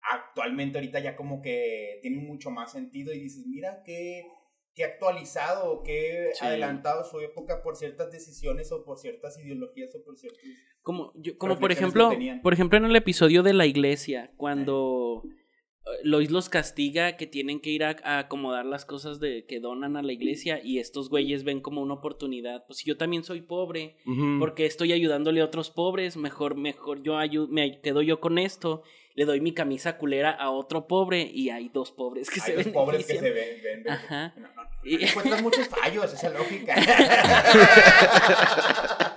Speaker 2: Actualmente ahorita ya como que tiene mucho más sentido y dices, mira qué, qué actualizado, o qué
Speaker 1: Sí.
Speaker 2: adelantado su época por ciertas decisiones o por ciertas ideologías o por ciertos...
Speaker 1: Como, yo- como por ejemplo,
Speaker 2: que
Speaker 1: por ejemplo en el episodio de la iglesia, cuando eh, Lois los castiga que tienen que ir a, a acomodar las cosas de que donan a la iglesia y estos güeyes ven como una oportunidad. Pues si yo también soy pobre, porque estoy ayudándole a otros pobres, mejor, mejor yo ayu- me quedo yo con esto, le doy mi camisa culera a otro pobre y hay dos pobres que
Speaker 2: Hay
Speaker 1: se
Speaker 2: los pobres que se ven. ven- ven-
Speaker 1: Ajá.
Speaker 2: No, no, no,
Speaker 1: Y-
Speaker 2: Encuentras muchos fallos, esa lógica.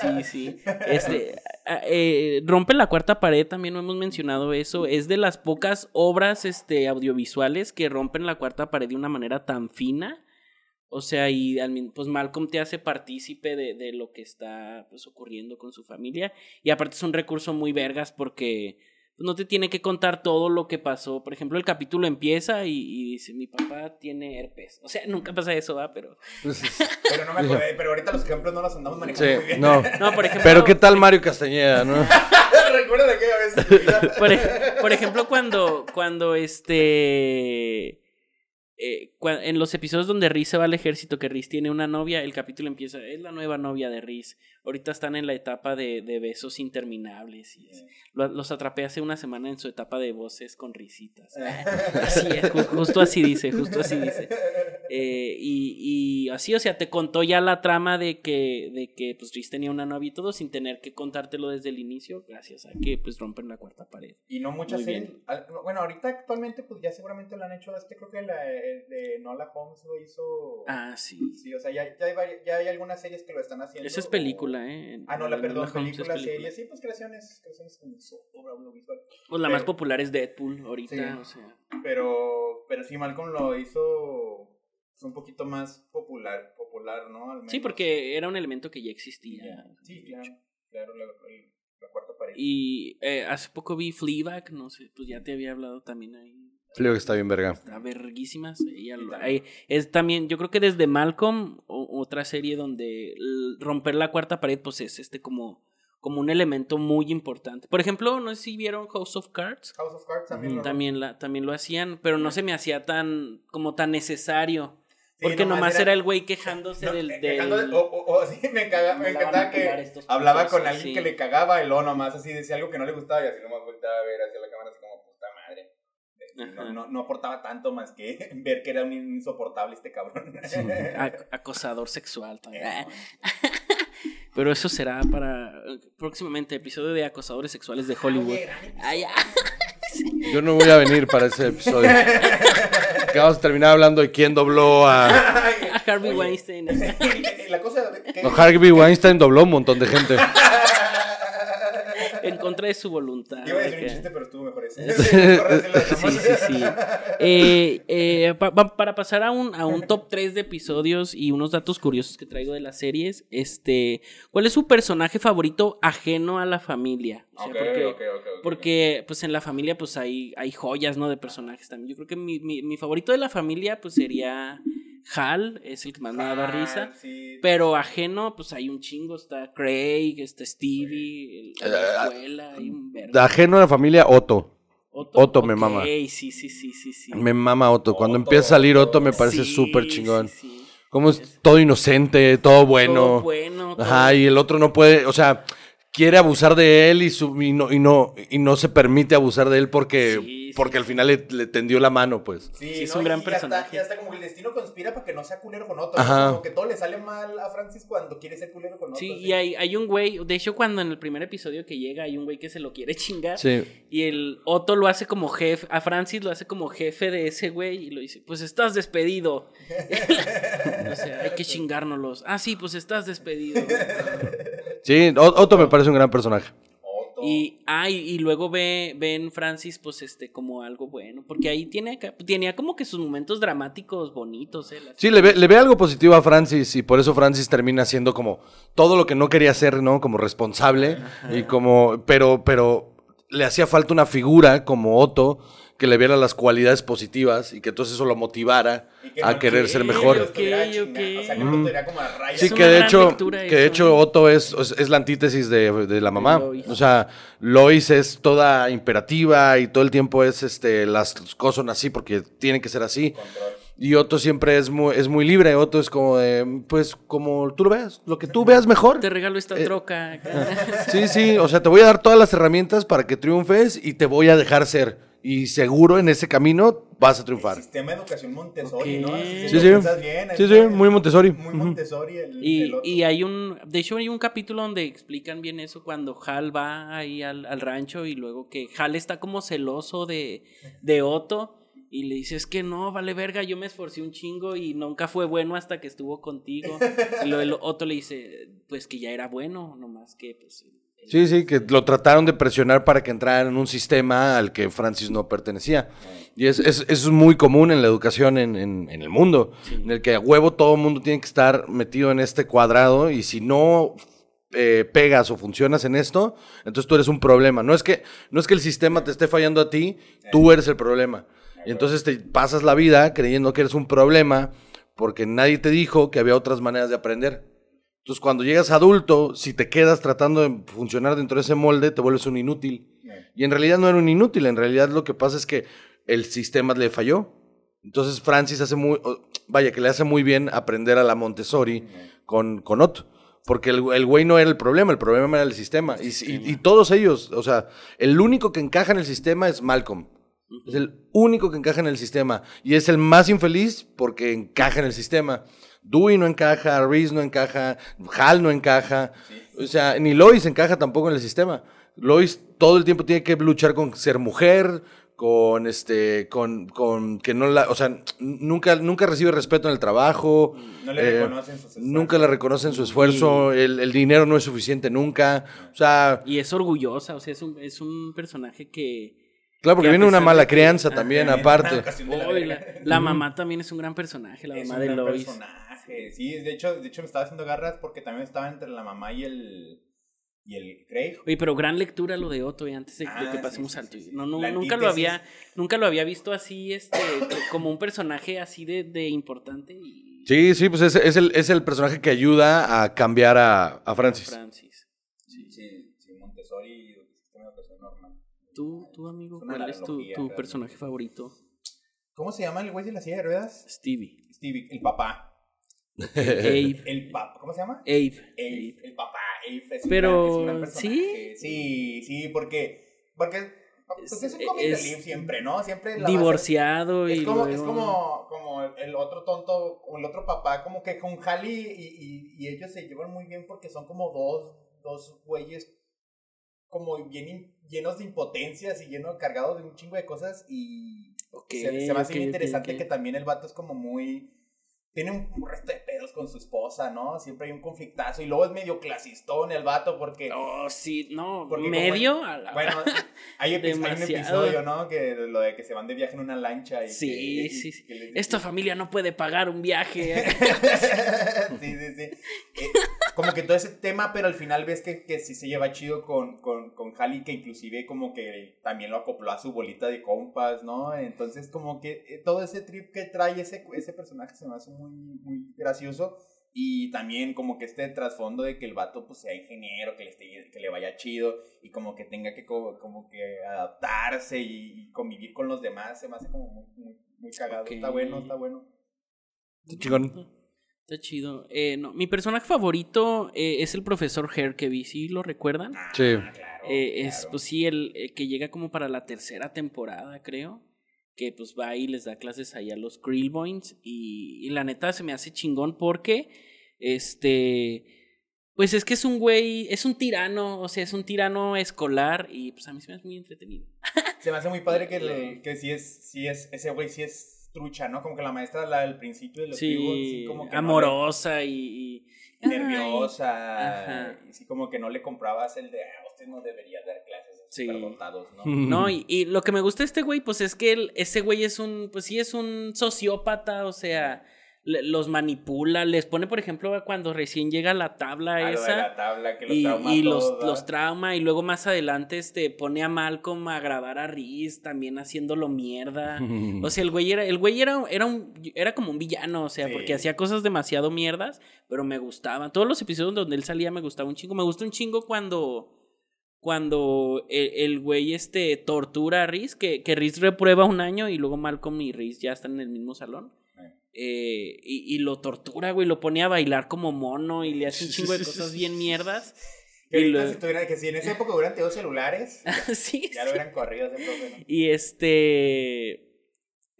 Speaker 1: Sí, sí. Este, eh, rompe la cuarta pared, también no hemos mencionado eso. Es de las pocas obras este, audiovisuales que rompen la cuarta pared de una manera tan fina. O sea, y pues Malcolm te hace partícipe de, de lo que está pues, ocurriendo con su familia. Y aparte es un recurso muy vergas porque no te tiene que contar todo lo que pasó. Por ejemplo, el capítulo empieza y, dice, mi papá tiene herpes. O sea, nunca pasa eso, ¿va? Pero...
Speaker 2: pero no me acordé, pero ahorita los ejemplos no los andamos manejando muy bien.
Speaker 3: No. no, por ejemplo... Pero ¿qué tal Mario Castañeda, no?
Speaker 2: Recuerda de aquella vez.
Speaker 1: por, por ejemplo, cuando, cuando este eh, en los episodios donde Riz se va al ejército, que Riz tiene una novia, el capítulo empieza, es la nueva novia de Riz. Ahorita están en la etapa de, de besos interminables. Y los atrapé hace una semana en su etapa de voces con risitas. así es, justo así dice, justo así dice. Eh, y, y, así, o sea, te contó ya la trama de que, de que pues Riz tenía una novia y todo sin tener que contártelo desde el inicio, gracias a que pues rompen la cuarta pared.
Speaker 2: Y no muchas series. Bueno, ahorita actualmente pues ya seguramente lo han hecho, este creo que la de Nola Holmes lo hizo.
Speaker 1: Ah, sí.
Speaker 2: Sí, o sea, ya, ya, hay, ya hay algunas series que lo están haciendo.
Speaker 1: Esa es película, ¿eh?
Speaker 2: ah, no, la perdón, película, serie. Sí, pues creaciones, creaciones como obra audiovisual.
Speaker 1: Pues la más popular es Deadpool ahorita, o sea.
Speaker 2: Pero, pero sí, Malcolm lo hizo un poquito más popular, popular ¿no? Al
Speaker 1: Sí, porque era un elemento que ya existía.
Speaker 2: Sí, claro, claro, la, la, cuarta pared.
Speaker 1: Y eh, hace poco vi Fleabag, no sé, pues ya te había hablado también ahí
Speaker 3: que está bien verga.
Speaker 1: Está verguísimas. es también, yo creo que desde Malcolm, otra serie donde romper la cuarta pared, pues es este como, como un elemento muy importante. Por ejemplo, no sé si vieron House of Cards.
Speaker 2: House of Cards también.
Speaker 1: también, la, también lo hacían, pero no se me hacía tan, como tan necesario. porque nomás, era, el güey quejándose del... Eh,
Speaker 2: o, sí, me, caga, me encantaba que hablaba con alguien que le cagaba y luego nomás así decía algo que no le gustaba y así nomás volteaba a ver hacia la cámara así como no, no, aportaba tanto más que ver que era un insoportable este cabrón.
Speaker 1: acosador sexual también. Pero eso será para próximamente episodio de acosadores sexuales de Hollywood.
Speaker 3: Yo no voy a venir para ese episodio. que vamos a terminar hablando de quién dobló a,
Speaker 1: a Harvey Weinstein.
Speaker 2: La cosa
Speaker 3: no, Harvey Weinstein dobló un montón de gente
Speaker 1: en contra de su voluntad.
Speaker 2: Iba a decir un chiste, pero estuvo mejor ese. sí,
Speaker 1: sí, sí. Eh, eh, para pasar a un, a un top 3 de episodios y unos datos curiosos que traigo de las series, este, ¿cuál es su personaje favorito ajeno a la familia?
Speaker 2: O porque,
Speaker 1: porque, pues en la familia pues hay, hay joyas, ¿no? De personajes también. Yo creo que mi, mi, mi favorito de la familia pues sería... Hal es el que más me daba risa. Pero ajeno, pues hay un chingo. Está Craig, está Stevie, la eh, escuela, hay un
Speaker 3: Ajeno a la familia, Otto. Otto, me mama.
Speaker 1: Sí, sí, sí, sí, sí.
Speaker 3: Me mama Otto. Cuando empieza a salir Otto me parece súper chingón. Como es todo inocente, todo bueno.
Speaker 1: Todo bueno.
Speaker 3: Ajá, y el otro no puede, o sea, quiere abusar de él y, su, y, no, y, no, y no se permite abusar de él porque, porque al final le, tendió la mano, pues.
Speaker 2: Sí, es un gran personaje. y hasta como el destino conspira para que no sea culero con otro. Como que todo le sale mal a Francis cuando quiere ser culero con otro.
Speaker 1: Sí, y hay, hay un güey, de hecho cuando en el primer episodio que llega hay un güey que se lo quiere chingar.
Speaker 3: Sí.
Speaker 1: Y el Otto lo hace como jefe, a Francis lo hace como jefe de ese güey y lo dice, pues estás despedido. o sea, hay que chingárnoslos. Ah, sí, pues estás despedido.
Speaker 3: Sí, Otto me parece un gran personaje.
Speaker 1: Y, ah, y, luego ve, ven Francis, pues, este, como algo bueno. Porque ahí tiene, tenía como que sus momentos dramáticos bonitos, ¿eh?
Speaker 3: Sí, le ve, le ve algo positivo a Francis y por eso Francis termina siendo como todo lo que no quería ser, ¿no? Como responsable. Y como, pero, pero le hacía falta una figura como Otto que le viera las cualidades positivas y que entonces eso lo motivara a querer ser mejor. Sí, que de hecho, que de hecho Otto es, es, la antítesis de, de la mamá. O sea, Lois es toda imperativa y todo el tiempo es este las cosas son así porque tienen que ser así. Y Otto siempre es muy, es muy libre. Otto es como de, pues, como tú lo veas, lo que tú veas mejor.
Speaker 1: Te regalo esta eh, troca.
Speaker 3: sí, sí, o sea, te voy a dar todas las herramientas para que triunfes y te voy a dejar ser y seguro en ese camino vas a triunfar.
Speaker 2: El sistema de educación Montessori, ¿no?
Speaker 3: sí, sí. sí, sí, muy Montessori.
Speaker 2: Muy Montessori. El,
Speaker 1: y, y, hay un, de hecho hay un capítulo donde explican bien eso cuando Hal va ahí al, al rancho y luego que Hal está como celoso de, de Otto. Y le dice, es que no, vale verga, yo me esforcé un chingo y nunca fue bueno hasta que estuvo contigo. Y luego Otto le dice, pues que ya era bueno, nomás que pues
Speaker 3: Sí, sí, que lo trataron de presionar para que entrara en un sistema al que Francis no pertenecía. Y es, es, es muy común en la educación en, en, el mundo, en el que a huevo todo el mundo tiene que estar metido en este cuadrado y si no eh, pegas o funcionas en esto, entonces tú eres un problema. No es, que, no es que el sistema te esté fallando a ti, tú eres el problema. Y entonces te pasas la vida creyendo que eres un problema porque nadie te dijo que había otras maneras de aprender. Entonces cuando llegas adulto, si te quedas tratando de funcionar dentro de ese molde, te vuelves un inútil. Y en realidad no era un inútil, en realidad lo que pasa es que el sistema le falló. Entonces Francis hace muy, vaya, que le hace muy bien aprender a la Montessori con, con Otto. Porque el, el, güey no era el problema, el problema era el sistema. Y, y, todos ellos, o sea, el único que encaja en el sistema es Malcolm. Es el único que encaja en el sistema. Y es el más infeliz porque encaja en el sistema. Dewey no encaja, Reese no encaja, Hal no encaja. O sea, ni Lois encaja tampoco en el sistema. Lois todo el tiempo tiene que luchar con ser mujer, con este, con, con que no la, o sea, nunca, nunca recibe respeto en el trabajo.
Speaker 2: No le eh, reconocen su esfuerzo.
Speaker 3: Nunca le reconocen su esfuerzo, el, el, dinero no es suficiente nunca. O sea.
Speaker 1: Y es orgullosa, o sea, es un, es un personaje que.
Speaker 3: Claro, porque viene una mala crianza también, aparte.
Speaker 1: la, mamá también es un gran personaje, la mamá de Lois.
Speaker 2: Personaje. Sí, de hecho, de hecho me estaba haciendo garras porque también estaba entre la mamá y el y el Craig.
Speaker 1: Oye, pero gran lectura lo de Otto, y antes de, que ah, pasemos al tuyo. No, nunca lo había, nunca lo había visto así, este, como un personaje así de, de importante. Y...
Speaker 3: Sí, sí, pues es, es, el, es el personaje que ayuda a cambiar a, a Francis.
Speaker 2: Francis. Sí, sí, sí, Montessori, normal.
Speaker 1: ¿Tú, tú amigo, cuál es tu, tu personaje favorito?
Speaker 2: ¿Cómo se llama el güey de la silla de ruedas?
Speaker 1: Stevie.
Speaker 2: Stevie, el papá.
Speaker 1: Abe.
Speaker 2: El papá, ¿cómo se llama?
Speaker 1: Abe.
Speaker 2: Abe, el papá
Speaker 1: pero, ¿sí?
Speaker 2: Sí, sí, porque, porque pues es un comic siempre, ¿no? Siempre
Speaker 1: divorciado
Speaker 2: es
Speaker 1: y
Speaker 2: como, es como, como el otro tonto, o el otro papá, como que con Halley y, y, ellos se llevan muy bien porque son como dos, dos güeyes como bien llenos de impotencias y llenos cargados de un chingo de cosas y se, me hace bien interesante que también el vato es como muy tiene un, resto de pedos con su esposa, ¿no? Siempre hay un conflictazo y luego es medio clasistón el vato porque...
Speaker 1: Oh, sí, no, medio...
Speaker 2: Bueno, hay, hay, un episodio, ¿no? Que lo de que se van de viaje en una lancha y...
Speaker 1: Sí, sí, sí. Esta familia no puede pagar un viaje.
Speaker 2: sí, sí, sí. Como que todo ese tema, pero al final ves que, que sí se lleva chido con, con, con Halley, que inclusive como que también lo acopló a su bolita de compas, ¿no? Entonces como que eh, todo ese trip que trae ese, ese personaje se me hace muy muy, gracioso. Y también como que este trasfondo de que el vato pues sea ingeniero, que le, esté, que le vaya chido y como que tenga que como, que adaptarse y, convivir con los demás, se me hace como muy, muy, cagado. Está bueno, está bueno.
Speaker 3: Está
Speaker 1: Está chido. Eh, no, mi personaje favorito eh, es el profesor Herkeby, ¿sí lo recuerdan?
Speaker 3: Ah, sí.
Speaker 1: Eh, es, pues sí, el que llega como para la tercera temporada, creo que pues va y les da clases ahí a los Krillboins y, y, la neta se me hace chingón porque este pues es que es un güey, es un tirano, o sea, es un tirano escolar y pues a mí se me hace muy entretenido.
Speaker 2: Se me hace muy padre que, le, que sí es, sí es, ese güey sí es trucha, ¿no? Como que la maestra la del principio de los
Speaker 1: sí, como que amorosa y,
Speaker 2: nerviosa, y sí como que no le comprabas el de, ah, usted no debería dar clases sí. ¿no?
Speaker 1: No, y, y, lo que me gusta de este güey, pues es que él, ese güey es un, pues sí, es un sociópata, o sea, los manipula, les pone, por ejemplo, cuando recién llega la tabla ah, esa.
Speaker 2: La tabla que los
Speaker 1: y,
Speaker 2: trauma
Speaker 1: y los, los, trauma, y luego más adelante este, pone a Malcolm a grabar a Riz, también haciéndolo mierda. o sea, el güey era, el güey era, era, un, era como un villano, o sea, porque hacía cosas demasiado mierdas, pero me gustaban. Todos los episodios donde él salía me gustaba un chingo. Me gusta un chingo cuando cuando el, güey este tortura a Riz, que, que Riz reprueba un año y luego Malcolm y Riz ya están en el mismo salón. Eh, y, y, lo tortura, güey, lo pone a bailar como mono y le hace un chingo de cosas bien mierdas.
Speaker 2: Que, y si que si en esa época hubieran tenido celulares,
Speaker 1: sí,
Speaker 2: ya lo hubieran corrido.
Speaker 1: Y este,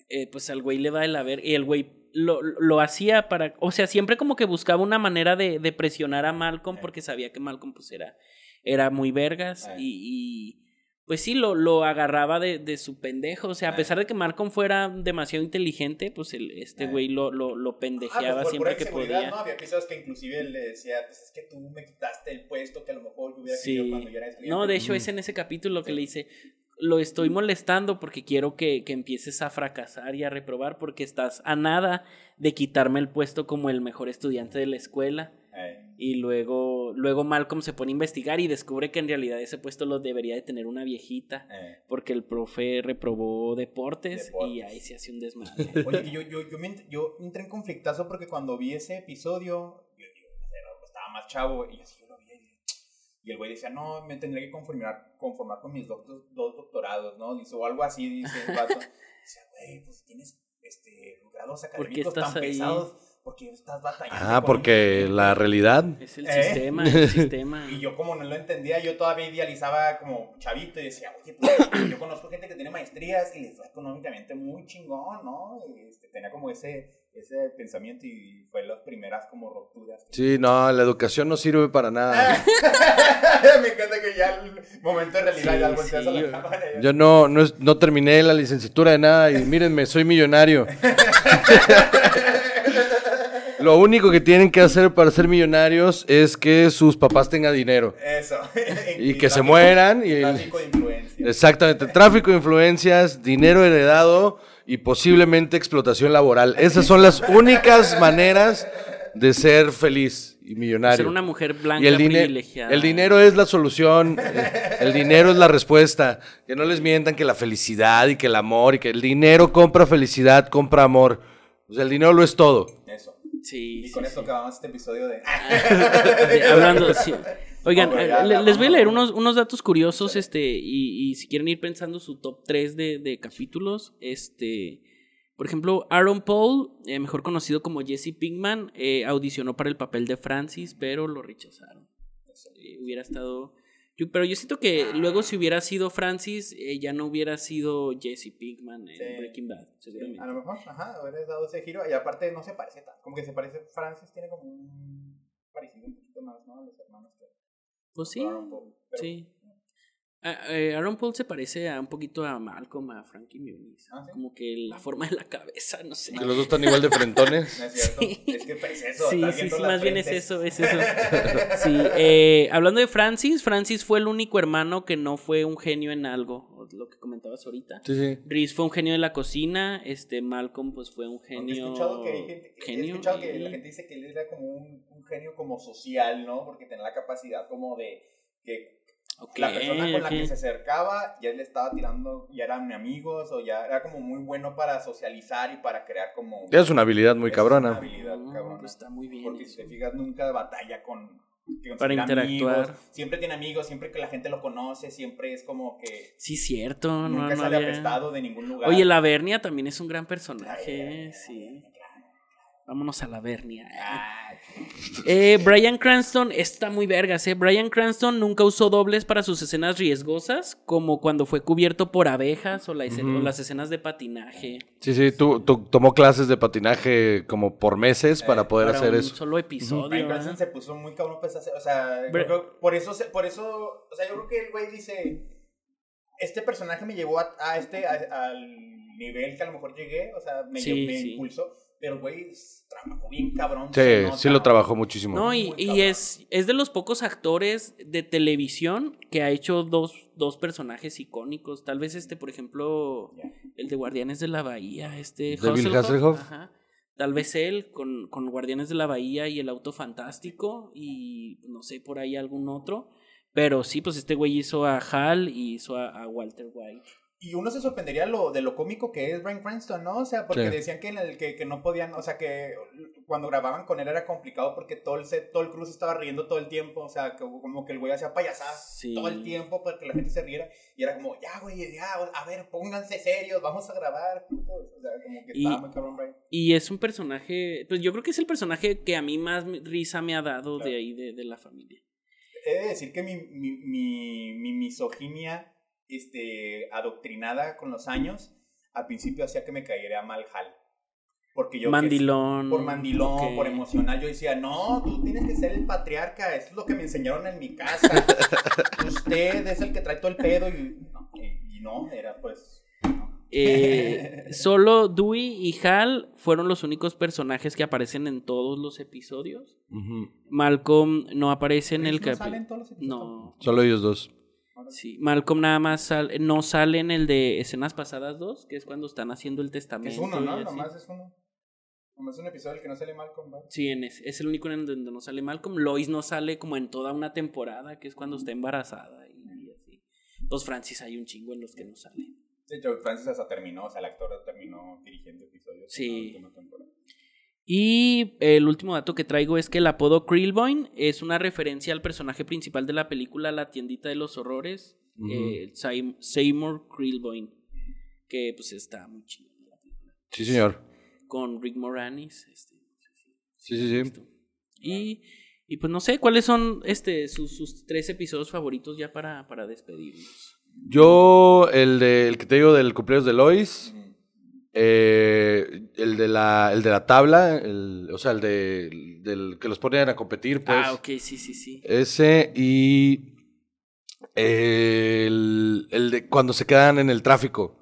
Speaker 1: eh, pues al güey le va a ver, y el güey lo, lo, hacía para, o sea, siempre como que buscaba una manera de, de presionar a Malcolm porque sabía que Malcolm pues era era muy vergas y, pues sí, lo, lo agarraba de, de, su pendejo. O sea, a pesar de que Malcolm fuera demasiado inteligente, pues el, este güey lo, lo, lo, pendejeaba ah, pues siempre que podía.
Speaker 2: ¿no? Había episodios que inclusive le decía, pues es que tú me quitaste el puesto que a lo mejor yo hubiera querido cuando yo era estudiante.
Speaker 1: No, de hecho es en ese capítulo que le dice, lo estoy molestando porque quiero que, que, empieces a fracasar y a reprobar porque estás a nada de quitarme el puesto como el mejor estudiante de la escuela. Y luego, luego Malcolm se pone a investigar y descubre que en realidad ese puesto lo debería de tener una viejita. Porque el profe reprobó deportes, y ahí se hace un desmadre.
Speaker 2: Oye, yo, yo, yo, me, yo entré en conflictazo porque cuando vi ese episodio, yo, yo estaba más chavo y así yo lo vi. Y el güey decía, no, me tendré que conformar, conformar con mis dos doctorados, ¿no? Dice, o algo así, dice el vato. Dice, güey, pues tienes este, grados académicos tan ahí? pesados porque estás batallando.
Speaker 3: Ah, porque la realidad.
Speaker 1: Es el ¿Eh? sistema, el sistema.
Speaker 2: Y yo como no lo entendía, yo todavía idealizaba como chavito y decía, oye, pues yo conozco gente que tiene maestrías y les va económicamente muy chingón, ¿no? este, tenía como ese, ese pensamiento y fue las primeras como rupturas.
Speaker 3: Sí, no, la educación no sirve para nada.
Speaker 2: Me encanta que ya el momento de realidad ya volteas a la cámara.
Speaker 3: Yo no, no, no terminé la licenciatura de nada y mírenme, soy millonario. Lo único que tienen que hacer para ser millonarios es que sus papás tengan dinero.
Speaker 2: Eso.
Speaker 3: y, que se mueran. Y
Speaker 2: tráfico de influencias.
Speaker 3: Exactamente. Tráfico de influencias, dinero heredado y posiblemente explotación laboral. Esas son las únicas maneras de ser feliz y millonario.
Speaker 1: Ser una mujer blanca
Speaker 3: y el
Speaker 1: privilegiada.
Speaker 3: El dinero es la solución, el, dinero es la respuesta. Que no les mientan que la felicidad y que el amor y que el dinero compra felicidad, compra amor. O sea, el dinero lo es todo.
Speaker 2: Eso y con esto acabamos este episodio de.
Speaker 1: hablando, Oigan, eh, les voy a leer unos, unos datos curiosos, este, y, y, si quieren ir pensando su top 3 de, de capítulos, este. Por ejemplo, Aaron Paul, eh, mejor conocido como Jesse Pinkman, eh, audicionó para el papel de Francis, pero lo rechazaron. hubiera estado pero yo siento que luego si hubiera sido Francis, eh, ya no hubiera sido Jesse Pinkman en Breaking Bad, seguramente.
Speaker 2: a lo mejor, ajá, hubiera dado ese giro. Y aparte no se parece tanto, como que se parece, Francis tiene como un parecido un poquito más, ¿no? A los hermanos que...
Speaker 1: Pues sí, sí. Eh, Aaron Paul se parece a un poquito a Malcolm, a Frankie Muniz.
Speaker 2: ¿Ah,
Speaker 1: como que la forma de la cabeza, no sé.
Speaker 3: Que los dos están igual de frentones.
Speaker 2: es cierto. Es que es eso.
Speaker 1: Sí, sí, sí, más bien es eso, es eso. sí, eh, hablando de Francis, Francis fue el único hermano que no fue un genio en algo, lo que comentabas ahorita.
Speaker 3: Sí, sí.
Speaker 1: Reese fue un genio de la cocina, este Malcolm pues fue un genio.
Speaker 2: He escuchado que, genio he escuchado que la gente dice que él era como un, un genio como social, ¿no? Porque tenía la capacidad como de que la persona con la que se acercaba ya le estaba tirando, ya eran amigos o ya era como muy bueno para socializar y para crear como...
Speaker 3: Es una habilidad muy cabrona.
Speaker 2: Una habilidad cabrona.
Speaker 1: Pues está muy bien.
Speaker 2: Porque si te fijas, nunca batalla con...
Speaker 1: para interactuar.
Speaker 2: Siempre tiene amigos, siempre que la gente lo conoce, siempre es como que...
Speaker 1: Sí, cierto.
Speaker 2: Nunca
Speaker 1: no,
Speaker 2: sale apestado de ningún lugar.
Speaker 1: Oye, la Vernia también es un gran personaje, sí. Vámonos a la vernia. Eh, Brian Cranston está muy vergas, ¿eh? Brian Cranston nunca usó dobles para sus escenas riesgosas, como cuando fue cubierto por abejas o, las escenas de patinaje.
Speaker 3: Sí, sí, tú, tomó clases de patinaje como por meses para eh, poder hacer eso.
Speaker 1: solo episodio.
Speaker 2: Brian Cranston se puso muy cabrón pues, o sea, por eso, por eso, o sea, yo creo que el güey dice, este personaje me llevó a, este, al nivel que a lo mejor llegué, o sea, me, me impulsó pero, güey, trabajó bien cabrón.
Speaker 3: Sí, sí lo trabajó muchísimo.
Speaker 1: No, y, es, es de los pocos actores de televisión que ha hecho dos, dos personajes icónicos. Tal vez este, por ejemplo, el de Guardianes de la Bahía, este...
Speaker 3: ¿De Bill Hasselhoff?
Speaker 1: Tal vez él con, con Guardianes de la Bahía y el Auto Fantástico y no sé, por ahí algún otro. Pero sí, pues este güey hizo a Hal y hizo a Walter White.
Speaker 2: Y uno se sorprendería lo, de lo cómico que es Brian Cranston, ¿no? O sea, porque decían que, en el, que, que, no podían, o sea, que cuando grababan con él era complicado porque todo el set, todo el cruz estaba riendo todo el tiempo, o sea, que, como que el güey hacía payasadas todo el tiempo para que la gente se riera. Y era como, ya, güey, ya, a ver, pónganse serios, vamos a grabar. O sea, como que estaba muy cabrón, Brian.
Speaker 1: Y es un personaje, pues yo creo que es el personaje que a mí más risa me ha dado de ahí, de, de, la familia.
Speaker 2: He de decir que mi, mi, mi, mi misoginia este, adoctrinada con los años, al principio hacía que me cayera mal Hal. Porque yo
Speaker 1: mandilón.
Speaker 2: por mandilón, por emocional. Yo decía, no, tú tienes que ser el patriarca. Eso es lo que me enseñaron en mi casa. Usted es el que trae todo el pedo. Y no, era pues.
Speaker 1: Eh, solo Dewey y Hal fueron los únicos personajes que aparecen en todos los episodios. Malcolm no aparece en el
Speaker 2: capítulo.
Speaker 1: No.
Speaker 3: Solo ellos dos.
Speaker 1: Sí, Malcolm nada más no sale en el de escenas pasadas dos, que es cuando están haciendo el testamento.
Speaker 2: Es uno, ¿no? Nomás es uno. Como es un episodio en el que no sale Malcolm, ¿no?
Speaker 1: Sí, en es, es el único en donde no sale Malcolm. Lois no sale como en toda una temporada, que es cuando está embarazada y, y así. Pues Francis hay un chingo en los que no sale.
Speaker 2: De hecho, Francis hasta terminó, o sea, el actor terminó dirigiendo episodios.
Speaker 1: Sí.
Speaker 2: en la última temporada.
Speaker 1: Y el último dato que traigo es que el apodo Krillboin es una referencia al personaje principal de la película La tiendita de los horrores, eh, Seym- Seymour Krillboin, que pues está muy chido la película.
Speaker 3: Sí, señor.
Speaker 1: Con Rick Moranis. Este,
Speaker 3: Sí, sí, sí.
Speaker 1: Y, y pues no sé, ¿cuáles son este, sus, sus tres episodios favoritos ya para, para despedirnos?
Speaker 3: Yo, el, de, el que te digo del cumpleaños de Lois,
Speaker 2: Ujú.
Speaker 3: Eh, el, de la, el de la tabla, el, o sea, el de, del que los ponen a competir, pues.
Speaker 1: ah, ok, sí, sí, sí.
Speaker 3: Ese y el, el de cuando se quedan en el tráfico.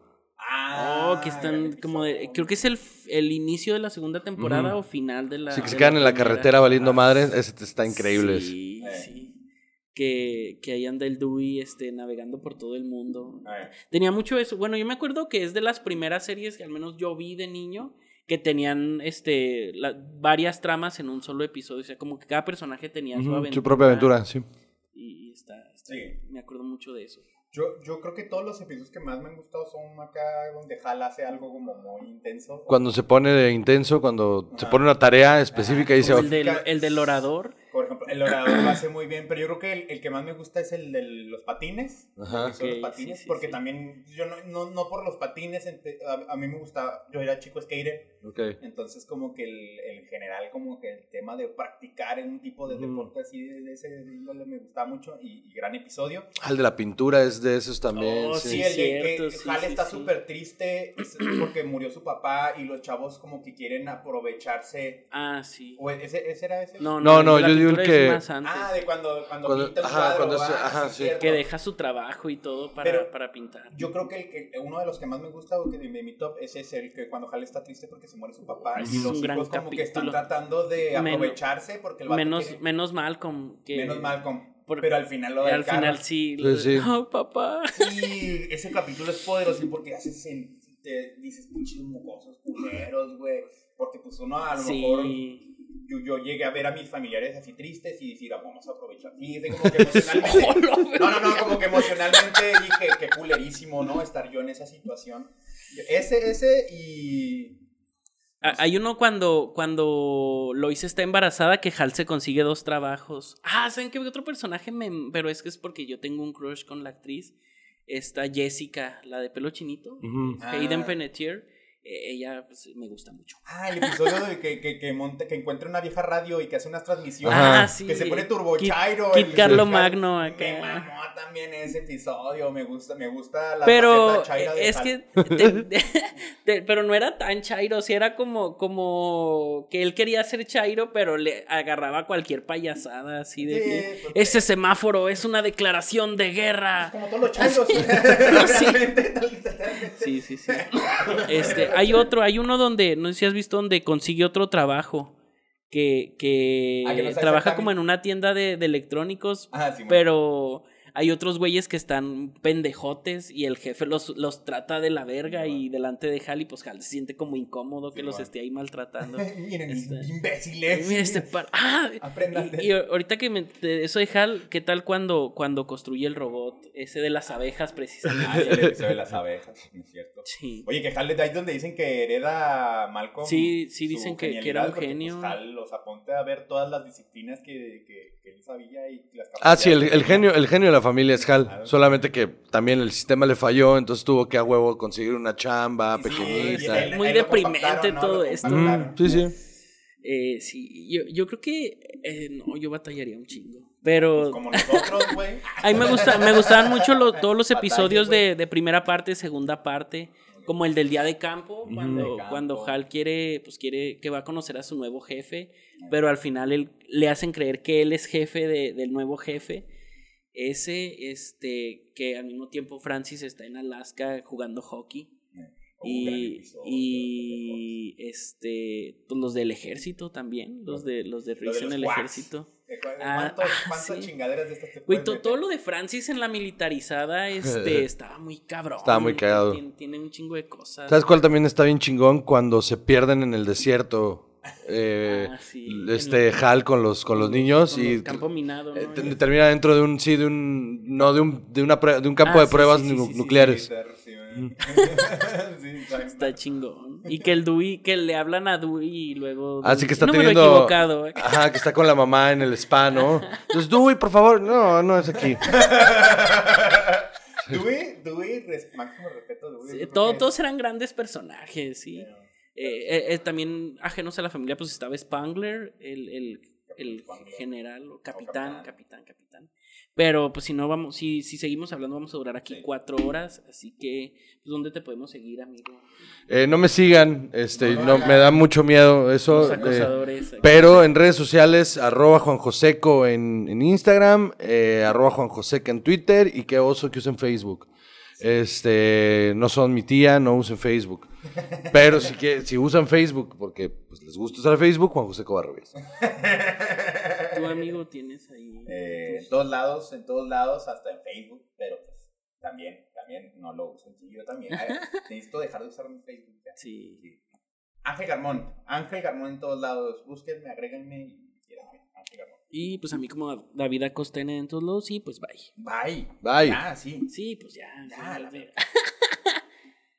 Speaker 1: Oh, que están como de, creo que es el, el inicio de la segunda temporada o final de la...
Speaker 3: Sí, que se quedan en la carretera valiendo
Speaker 2: Ah,
Speaker 3: madres, ese está increíble.
Speaker 1: Sí,
Speaker 2: Eh.
Speaker 1: sí. Que, que ahí anda el Dewey este, navegando por todo el mundo. Tenía mucho eso. Bueno, yo me acuerdo que es de las primeras series que al menos yo vi de niño que tenían este la- varias tramas en un solo episodio. O sea, como que cada personaje tenía su aventura.
Speaker 3: su propia aventura, sí.
Speaker 1: Y, y está, está-
Speaker 2: Sí.
Speaker 1: Me acuerdo mucho de eso.
Speaker 2: Yo, yo creo que todos los episodios que más me han gustado son acá donde Hal hace algo como muy intenso.
Speaker 3: Cuando se pone de intenso, cuando se pone una tarea específica y dice,
Speaker 1: O
Speaker 3: "Oh,
Speaker 1: el, del, el del orador.
Speaker 2: El orador lo hace muy bien, pero yo creo que el, el que más me gusta es el de los patines.
Speaker 3: Ajá.
Speaker 2: el episodio de los patines,
Speaker 1: sí, sí,
Speaker 2: porque
Speaker 1: sí.
Speaker 2: también, yo no, no, no por los patines, a, a mí me gusta, yo era chico skater,
Speaker 3: ok.
Speaker 2: entonces como que el, en general como que el tema de practicar en un tipo de
Speaker 3: Ujú.
Speaker 2: deporte así de, de ese índole me gustaba mucho y, y gran episodio.
Speaker 3: Ah, el de la pintura es de esos también.
Speaker 1: Oh,
Speaker 3: sí.
Speaker 2: Sí,
Speaker 1: Sí,
Speaker 2: el de
Speaker 1: cierto,
Speaker 2: que
Speaker 1: sí,
Speaker 2: Hal
Speaker 1: sí,
Speaker 2: está
Speaker 1: sí.
Speaker 2: súper triste es porque murió su papá y los chavos como que quieren aprovecharse.
Speaker 1: Ah, sí.
Speaker 2: ¿O ese, ese era ese?
Speaker 1: No,
Speaker 3: No,
Speaker 1: el
Speaker 3: no,
Speaker 1: de la
Speaker 3: yo digo
Speaker 1: pintura
Speaker 3: que-
Speaker 1: es más antes.
Speaker 2: Ah, de cuando, cuando,
Speaker 3: Cuando-
Speaker 2: pinta un
Speaker 3: ajá,
Speaker 2: cuadro,
Speaker 3: cuando
Speaker 2: ¿va?
Speaker 3: se- ajá, sí.
Speaker 1: que deja su trabajo y todo para,
Speaker 2: Pero-
Speaker 1: para pintar.
Speaker 2: Yo creo que, el que uno de los que más me gusta o que de, de mi top es ese, el que cuando Hal está triste porque se muere su papá
Speaker 1: Ese
Speaker 2: y
Speaker 1: es
Speaker 2: los
Speaker 1: un
Speaker 2: hijos
Speaker 1: gran
Speaker 2: como que están tratando de aprovecharse porque el vato
Speaker 1: menos,
Speaker 2: quiere-
Speaker 1: menos Malcolm. Que,
Speaker 2: menos Malcolm.
Speaker 1: por-
Speaker 2: pero al final lo del
Speaker 1: Al
Speaker 2: carro.
Speaker 1: final sí.
Speaker 3: Sí, sí.
Speaker 1: Oh, papá.
Speaker 2: Sí, ese capítulo es poderoso porque haces sen- te dices pinches mocosos culeros, güey. Porque pues uno a lo mejor. Yo, yo llegué a ver a mis familiares así tristes y decir, ah, vamos a aprovechar. Sí, de como que emocionalmente. no, no, no, como que emocionalmente dije, qué culerísimo, ¿no? Estar yo en esa situación. Ese, ese y.
Speaker 1: Ah, Hay uno cuando, cuando Lois está embarazada que Hal se consigue dos trabajos. Ah, ¿saben qué? Otro personaje me... Pero es que es porque yo tengo un crush con la actriz. Está Jessica, la de pelo chinito.
Speaker 3: Ujú.
Speaker 2: Ah.
Speaker 1: Hayden Panettiere. Eh, ella pues, me gusta mucho.
Speaker 2: Ah, el episodio de que, que, que, monta, que encuentra una vieja radio y que hace unas transmisiones.
Speaker 1: Ah, sí.
Speaker 2: Que se pone turbo
Speaker 1: Kit-
Speaker 2: chairo.
Speaker 1: Kit
Speaker 2: el-
Speaker 1: Carlo
Speaker 2: el-
Speaker 1: Magno
Speaker 2: Me
Speaker 1: acá.
Speaker 2: mamó también ese episodio. Me gusta, me gusta la
Speaker 1: Pero
Speaker 2: chaira de
Speaker 1: eh, es
Speaker 2: Hal.
Speaker 1: que... te- te- te- pero no era tan Chairo, sí era como, como que él quería ser Chairo, pero le agarraba cualquier payasada así de
Speaker 2: Sí,
Speaker 1: que
Speaker 2: porque-
Speaker 1: ese semáforo es una declaración de guerra.
Speaker 2: Como todos los chairos.
Speaker 1: Sí. Sí, sí, sí. Este, hay otro, hay uno donde, no sé si has visto, donde consigue otro trabajo. Que, que,
Speaker 2: Ah, que no sabe
Speaker 1: trabaja como en una tienda de, de electrónicos,
Speaker 2: Ah, sí, bueno.
Speaker 1: pero hay otros güeyes que están pendejotes y el jefe los, los trata de la verga y delante de Hal y pues Hal se siente como incómodo que los esté ahí maltratando.
Speaker 2: Miren,
Speaker 1: Este-
Speaker 2: imbéciles.
Speaker 1: Mira este par- ¡Ah!
Speaker 2: Aprendan de-
Speaker 1: Y, y ahorita que me, de eso de Hal, ¿qué tal cuando, cuando construye el robot? Ese de las abejas,
Speaker 2: Ah,
Speaker 1: precisamente.
Speaker 2: sí, el episodio de las abejas, ¿no es cierto?
Speaker 1: Sí.
Speaker 2: Oye, que Hal de ahí donde dicen que hereda Malcolm.
Speaker 1: Sí, sí dicen que- era un
Speaker 2: porque,
Speaker 1: genio.
Speaker 2: Pues, Hal los aponte a ver todas las disciplinas que, que, que él sabía y las
Speaker 3: Ah, sí, el, el genio, el genio de la familia es Hal.
Speaker 2: Claro.
Speaker 3: Solamente que también el sistema le falló, entonces tuvo que a huevo conseguir una chamba
Speaker 2: Sí,
Speaker 3: pequeñita.
Speaker 1: Muy deprimente todo esto.
Speaker 3: sí, sí.
Speaker 1: Eh, sí, yo, yo creo que eh, no, yo batallaría un chingo. Pero
Speaker 2: Pues como nosotros, güey.
Speaker 1: a mí me gusta, me gustaban mucho lo- todos los episodios de, de primera parte, segunda parte, como el del día de campo, cuando,
Speaker 2: De campo.
Speaker 1: cuando Hal quiere, pues quiere que va a conocer a su nuevo jefe, pero al final él, le hacen creer que él es jefe de- del nuevo jefe. Ese, este, que al mismo tiempo Francis está en Alaska jugando hockey.
Speaker 2: Gran
Speaker 1: Y,
Speaker 2: episodio,
Speaker 1: y este pues los del ejército también los de los de
Speaker 2: Lo de
Speaker 1: Reese en
Speaker 2: los
Speaker 1: el
Speaker 2: Wax.
Speaker 1: ejército
Speaker 2: Ah, ¿Cuántas chingaderas de estas te
Speaker 1: Güey, todo lo de Francis en la militarizada este, estaba muy cabrón.
Speaker 3: Estaba muy cagado.
Speaker 1: Tiene, un chingo de cosas.
Speaker 3: ¿Sabes cuál también está bien chingón? Cuando se pierden en el desierto. Eh, ah, este Hal con los con los niños y
Speaker 1: campo minado,
Speaker 3: eh, termina dentro de un sí de un no de un de una de un campo ah, de pruebas nucleares
Speaker 1: está chingón. Y que el Dewey, que le hablan a Dewey y luego.
Speaker 3: Ah, sí, que está
Speaker 1: no
Speaker 3: teniendo.
Speaker 1: Me lo he equivocado. ¿eh?
Speaker 3: Ajá, que está con la mamá en el spa, ¿no? Entonces, Dewey, por favor. No, no es aquí.
Speaker 2: Dewey, Dewey, máximo respeto.
Speaker 1: Dewey, todos eran grandes personajes, sí. Eh, eh, también ajenos a la familia, pues estaba Spangler, el, el, el general, o capitán, capitán, capitán. Pero pues si no vamos, si, si seguimos hablando vamos a durar aquí cuatro horas, así que pues, ¿dónde te podemos seguir, amigo?
Speaker 3: Eh, no me sigan, este, no, me da mucho miedo eso. Eh, pero en redes sociales, arroba Juan Joseco en, en Instagram, eh, arroba Juan Joseca en Twitter y que oso que usen Facebook. Este, no son mi tía, no usen Facebook. Pero si, que, si usan Facebook, porque pues, les gusta usar Facebook, Juan José Covarrubias.
Speaker 1: ¿Tu amigo tienes ahí?
Speaker 2: Eh, en todos lados, en todos lados, hasta en Facebook, pero pues también, también no lo uso. Yo también. necesito dejar de usar mi Facebook.
Speaker 1: Sí.
Speaker 2: Ángel Garmón, Ángel Garmón en todos lados. Búsquenme, agréguenme y Ángel Garmón.
Speaker 1: Y pues a mí como David Acosta en todos lados, sí, pues bye.
Speaker 2: Bye.
Speaker 3: Bye.
Speaker 2: Ah, sí.
Speaker 1: Sí, pues ya.
Speaker 2: Ya, la verdad.